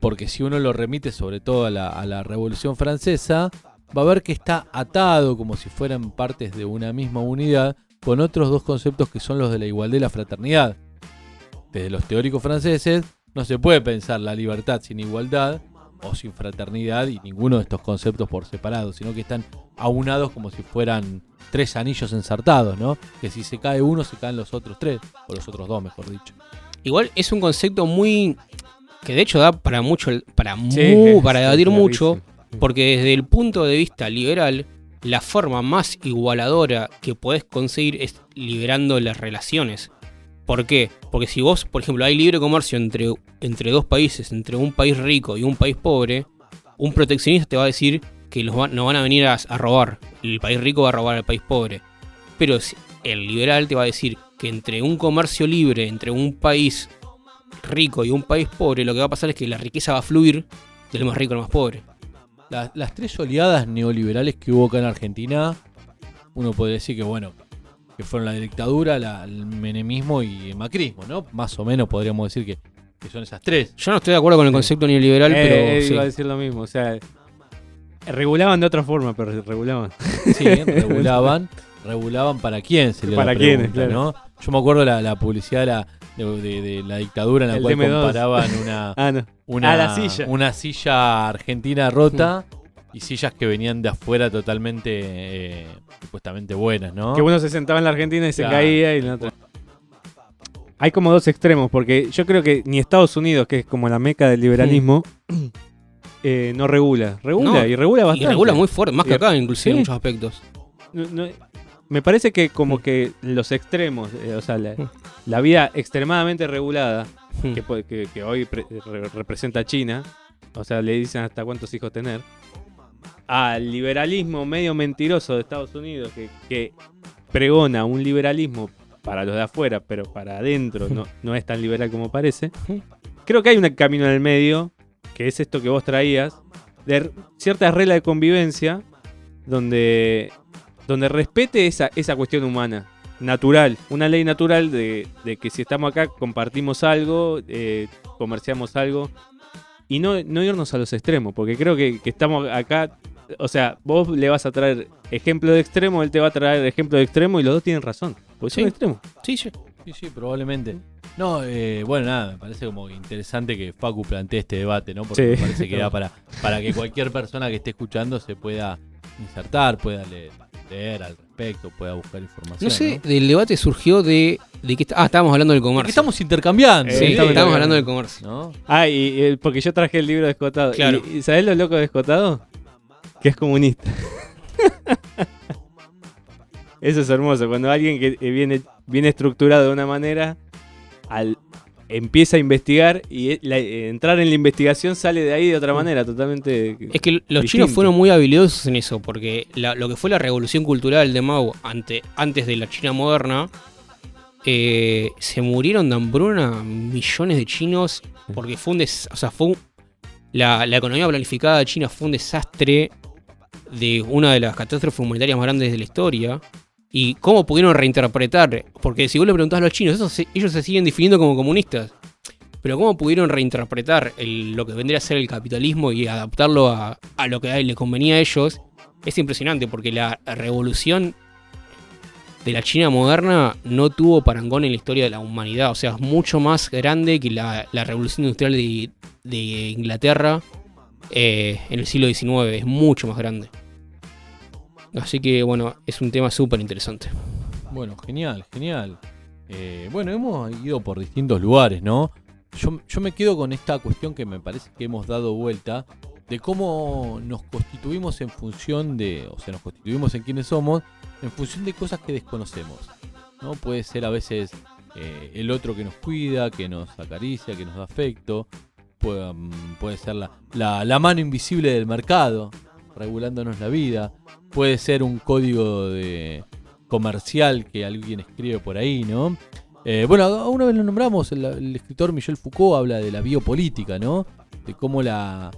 porque si uno lo remite sobre todo a la, a la Revolución Francesa, va a ver que está atado como si fueran partes de una misma unidad con otros dos conceptos que son los de la igualdad y la fraternidad. Desde los teóricos franceses no se puede pensar la libertad sin igualdad o sin fraternidad y ninguno de estos conceptos por separado, sino que están aunados como si fueran tres anillos ensartados, ¿no? Que si se cae uno se caen los otros tres, o los otros dos, mejor dicho. Igual es un concepto muy. que de hecho da para mucho. para, Sí, mu- para debatir mucho. clarísimo. Porque desde el punto de vista liberal, la forma más igualadora que podés conseguir es liberando las relaciones. ¿Por qué? Porque si vos, por ejemplo, hay libre comercio entre, entre dos países, entre un país rico y un país pobre, un proteccionista te va a decir que los van- no van a venir a, a robar. El país rico va a robar al país pobre. Pero el liberal te va a decir que entre un comercio libre, entre un país rico y un país pobre, lo que va a pasar es que la riqueza va a fluir del más rico al más pobre. La- las tres oleadas neoliberales que hubo acá en Argentina, uno podría decir que, bueno, que fueron la dictadura, la- el menemismo y el macrismo, ¿no? Más o menos podríamos decir que, que son esas tres. Yo no estoy de acuerdo con el concepto neoliberal, Eh, pero. eh, sí. iba a decir lo mismo, o sea, regulaban de otra forma, pero regulaban. Sí, regulaban. regulaban para quién sería Para quiénes, claro. ¿no? Yo me acuerdo la, la publicidad de la, de, de- de la dictadura en la El cual DM2. comparaban una, Ah, no. una, la silla. una silla argentina rota y sillas que venían de afuera totalmente eh, supuestamente buenas, ¿no? Que uno se sentaba en la Argentina y se Claro. caía y la otra. Hay como dos extremos, porque yo creo que ni Estados Unidos, que es como la meca del liberalismo, eh, no regula. Regula No, y regula bastante. Y regula muy fuerte, más que Y- acá, inclusive en muchos aspectos. No- no- me parece que como que los extremos, eh, o sea, la, la vida extremadamente regulada, que, puede- que- que hoy pre- re- representa China, o sea, le dicen hasta cuántos hijos tener, al liberalismo medio mentiroso de Estados Unidos, que, que pregona un liberalismo para los de afuera, pero para adentro no, no es tan liberal como parece, creo que hay un camino en el medio, que es esto que vos traías, de ciertas reglas de convivencia donde, donde respete esa, esa cuestión humana, natural, una ley natural de, de que si estamos acá compartimos algo, eh, comerciamos algo, y no, no irnos a los extremos, porque creo que, que estamos acá, o sea, vos le vas a traer ejemplo de extremo, él te va a traer ejemplo de extremo, y los dos tienen razón, porque son Sí. extremos. Sí, sí. Sí, sí, probablemente. No, eh, bueno, nada, me parece como interesante que Facu plantee este debate, ¿no? Porque Sí. me parece que da para, para que cualquier persona que esté escuchando se pueda insertar, pueda leer, leer al respecto, pueda buscar información. No sé, del debate surgió de, de que... Ah, estábamos hablando del comercio. Que estamos intercambiando. Sí, estamos, estamos hablando del comercio. ¿no? Ah, y, y- porque yo traje el libro de Escotado. Claro. ¿Y, y sabés lo loco de Escotado? Que es comunista. Eso es hermoso. Cuando alguien que eh, viene, viene estructurado de una manera, al, empieza a investigar y eh, la- eh, entrar en la investigación sale de ahí de otra manera, totalmente. Es que los distinto. chinos fueron muy habilidosos en eso, porque la- lo que fue la revolución cultural de Mao ante, antes de la China moderna, eh, se murieron de hambruna millones de chinos, porque fue un des- o sea, fue un- la, la economía planificada de China fue un desastre de una de las catástrofes humanitarias más grandes de la historia. Y cómo pudieron reinterpretar, porque si vos le preguntás a los chinos, ellos se siguen definiendo como comunistas. Pero cómo pudieron reinterpretar lo que vendría a ser el capitalismo y adaptarlo a, lo que le convenía a ellos, es impresionante, porque la revolución de la China moderna no tuvo parangón en la historia de la humanidad. O sea, es mucho más grande que la, revolución industrial de, de Inglaterra eh, en el siglo XIX. Es mucho más grande. Así que, bueno, es un tema súper interesante. Bueno, genial, genial. Eh, bueno, hemos ido por distintos lugares, ¿no? Yo, yo me quedo con esta cuestión que me parece que hemos dado vuelta de cómo nos constituimos en función de, o sea, nos constituimos en quienes somos en función de cosas que desconocemos, ¿no? Puede ser a veces eh, el otro que nos cuida, que nos acaricia, que nos da afecto, puede, mm, puede ser la, la, la mano invisible del mercado, regulándonos la vida, puede ser un código de comercial que alguien escribe por ahí, ¿no? Eh, bueno, una vez lo nombramos, el, escritor Michel Foucault habla de la biopolítica, ¿no? De cómo la,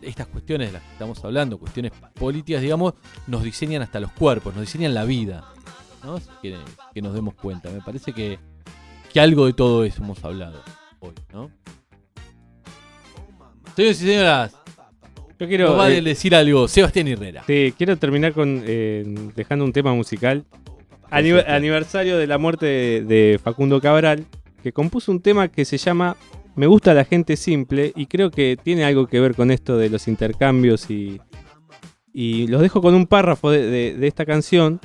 estas cuestiones de las que estamos hablando, cuestiones políticas, digamos, nos diseñan hasta los cuerpos, nos diseñan la vida, ¿no? Que nos demos cuenta. Me parece que, que algo de todo eso hemos hablado hoy, ¿no? Señores y señoras, Yo quiero. nos va eh, a decir algo Sebastián Herrera. Sí, quiero terminar con eh, dejando un tema musical. Aniversario de la muerte de, de Facundo Cabral, que compuso un tema que se llama Me gusta la gente simple y creo que tiene algo que ver con esto de los intercambios y, y los dejo con un párrafo de, de- de esta canción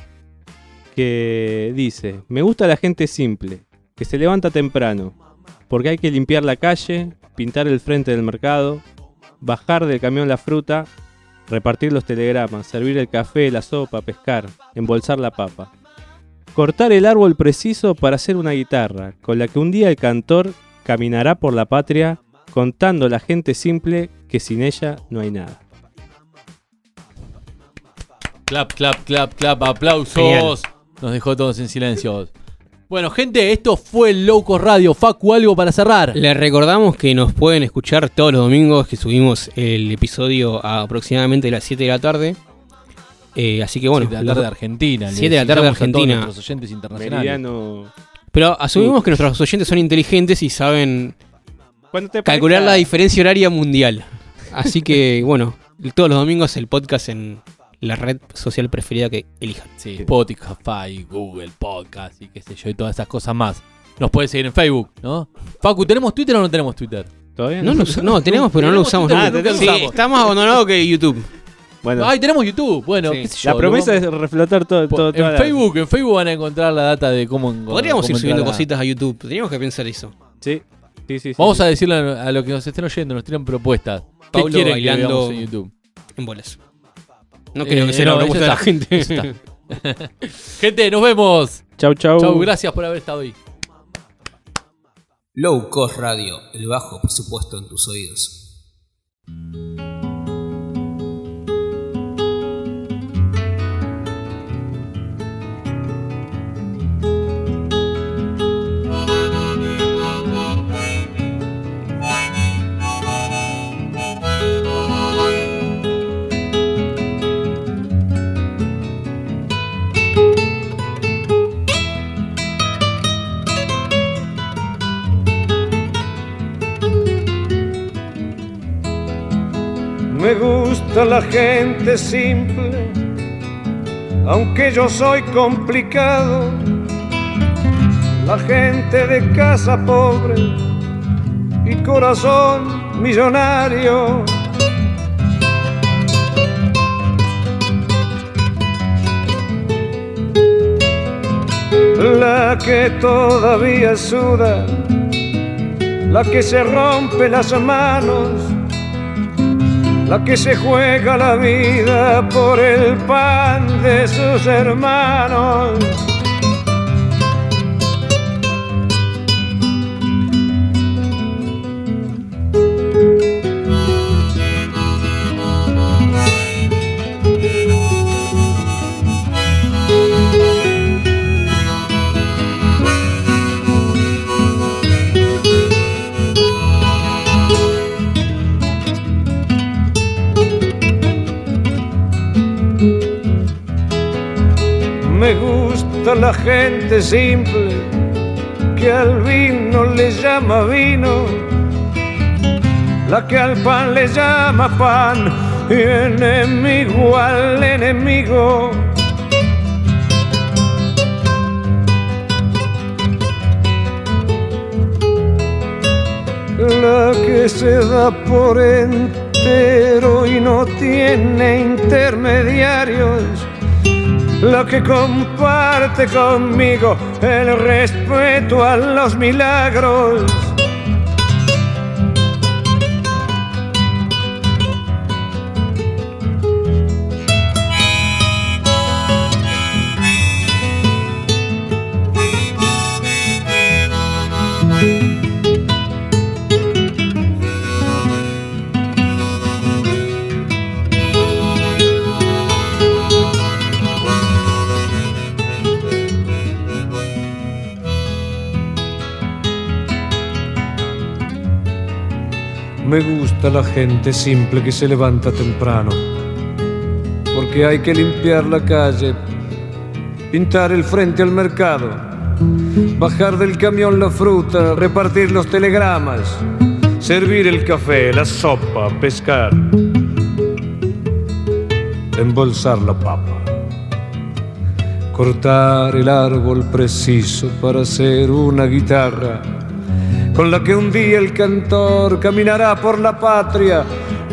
que dice, me gusta la gente simple, que se levanta temprano, porque hay que limpiar la calle, pintar el frente del mercado, bajar del camión la fruta, repartir los telegramas, servir el café, la sopa, pescar, embolsar la papa. Cortar el árbol preciso para hacer una guitarra, con la que un día el cantor caminará por la patria contando a la gente simple que sin ella no hay nada. Clap, clap, clap, clap, aplausos. Genial. Nos dejó todos en silencio. Bueno, gente, esto fue el Loco Radio. Facu, algo para cerrar. Les recordamos que nos pueden escuchar todos los domingos que subimos el episodio a aproximadamente las 7 de la tarde. Eh, así que bueno. Siete de la tarde de Argentina. 7 de la tarde de deseamos a todos Argentina. nuestros oyentes internacionales. Meridiano. Pero asumimos que nuestros oyentes son inteligentes y saben te calcular la diferencia horaria mundial. Así que bueno, todos los domingos el podcast en la red social preferida que elijan. Sí, Spotify, Google Podcast y qué sé yo, y todas esas cosas más. Nos puedes seguir en Facebook, ¿no? Facu, ¿tenemos Twitter o no tenemos Twitter? ¿Todavía No, lo us- no, tenemos, pero no lo usamos Twitter, nada. lo Sí, usamos. está más abandonado que YouTube. Bueno, Ay, tenemos YouTube. Bueno, Sí. qué sé yo. la promesa es reflotar todo, todo En toda la- Facebook, en Facebook van a encontrar la data de cómo. Podríamos cómo ir subiendo cositas a YouTube. Teníamos que pensar eso. Sí, sí, sí. sí, Vamos sí. a decirle a a los que nos estén oyendo, nos tiran propuestas. ¿Qué quieren que bailando veamos en YouTube? en bolas. No creo Eh, que sea la no, de eso la gente. gente, nos vemos. Chau, chau. Chau, gracias por haber estado ahí. Low Cost Radio, el bajo presupuesto en tus oídos. Me gusta la gente simple, aunque yo soy complicado. La gente de casa pobre y corazón millonario. La que todavía suda, la que se rompe las manos la que se juega la vida por el pan de sus hermanos. Gusta la gente simple que al vino le llama vino, la que al pan le llama pan y enemigo al enemigo. La que se da por entero y no tiene intermediarios la que comparte conmigo el respeto a los milagros. Me gusta la gente simple que se levanta temprano, porque hay que limpiar la calle, pintar el frente al mercado, bajar del camión la fruta, repartir los telegramas, servir el café, la sopa, pescar, embolsar la papa, cortar el árbol preciso para hacer una guitarra con la que un día el cantor caminará por la patria,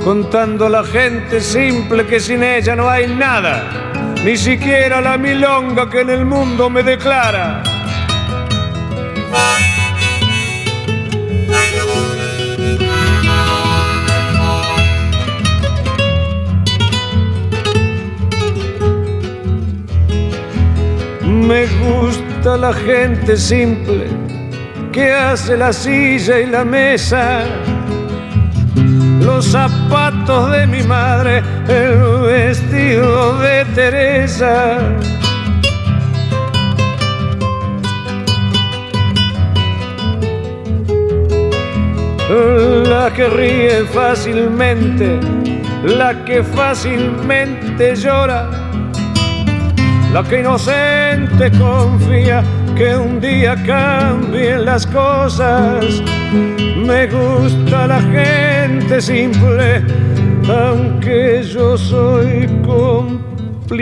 contando a la gente simple que sin ella no hay nada, ni siquiera la milonga que en el mundo me declara. Me gusta la gente simple que hace la silla y la mesa, los zapatos de mi madre, el vestido de Teresa. La que ríe fácilmente, la que fácilmente llora, la que inocente confía que un día cambien las cosas. Me gusta la gente simple, aunque yo soy complicado.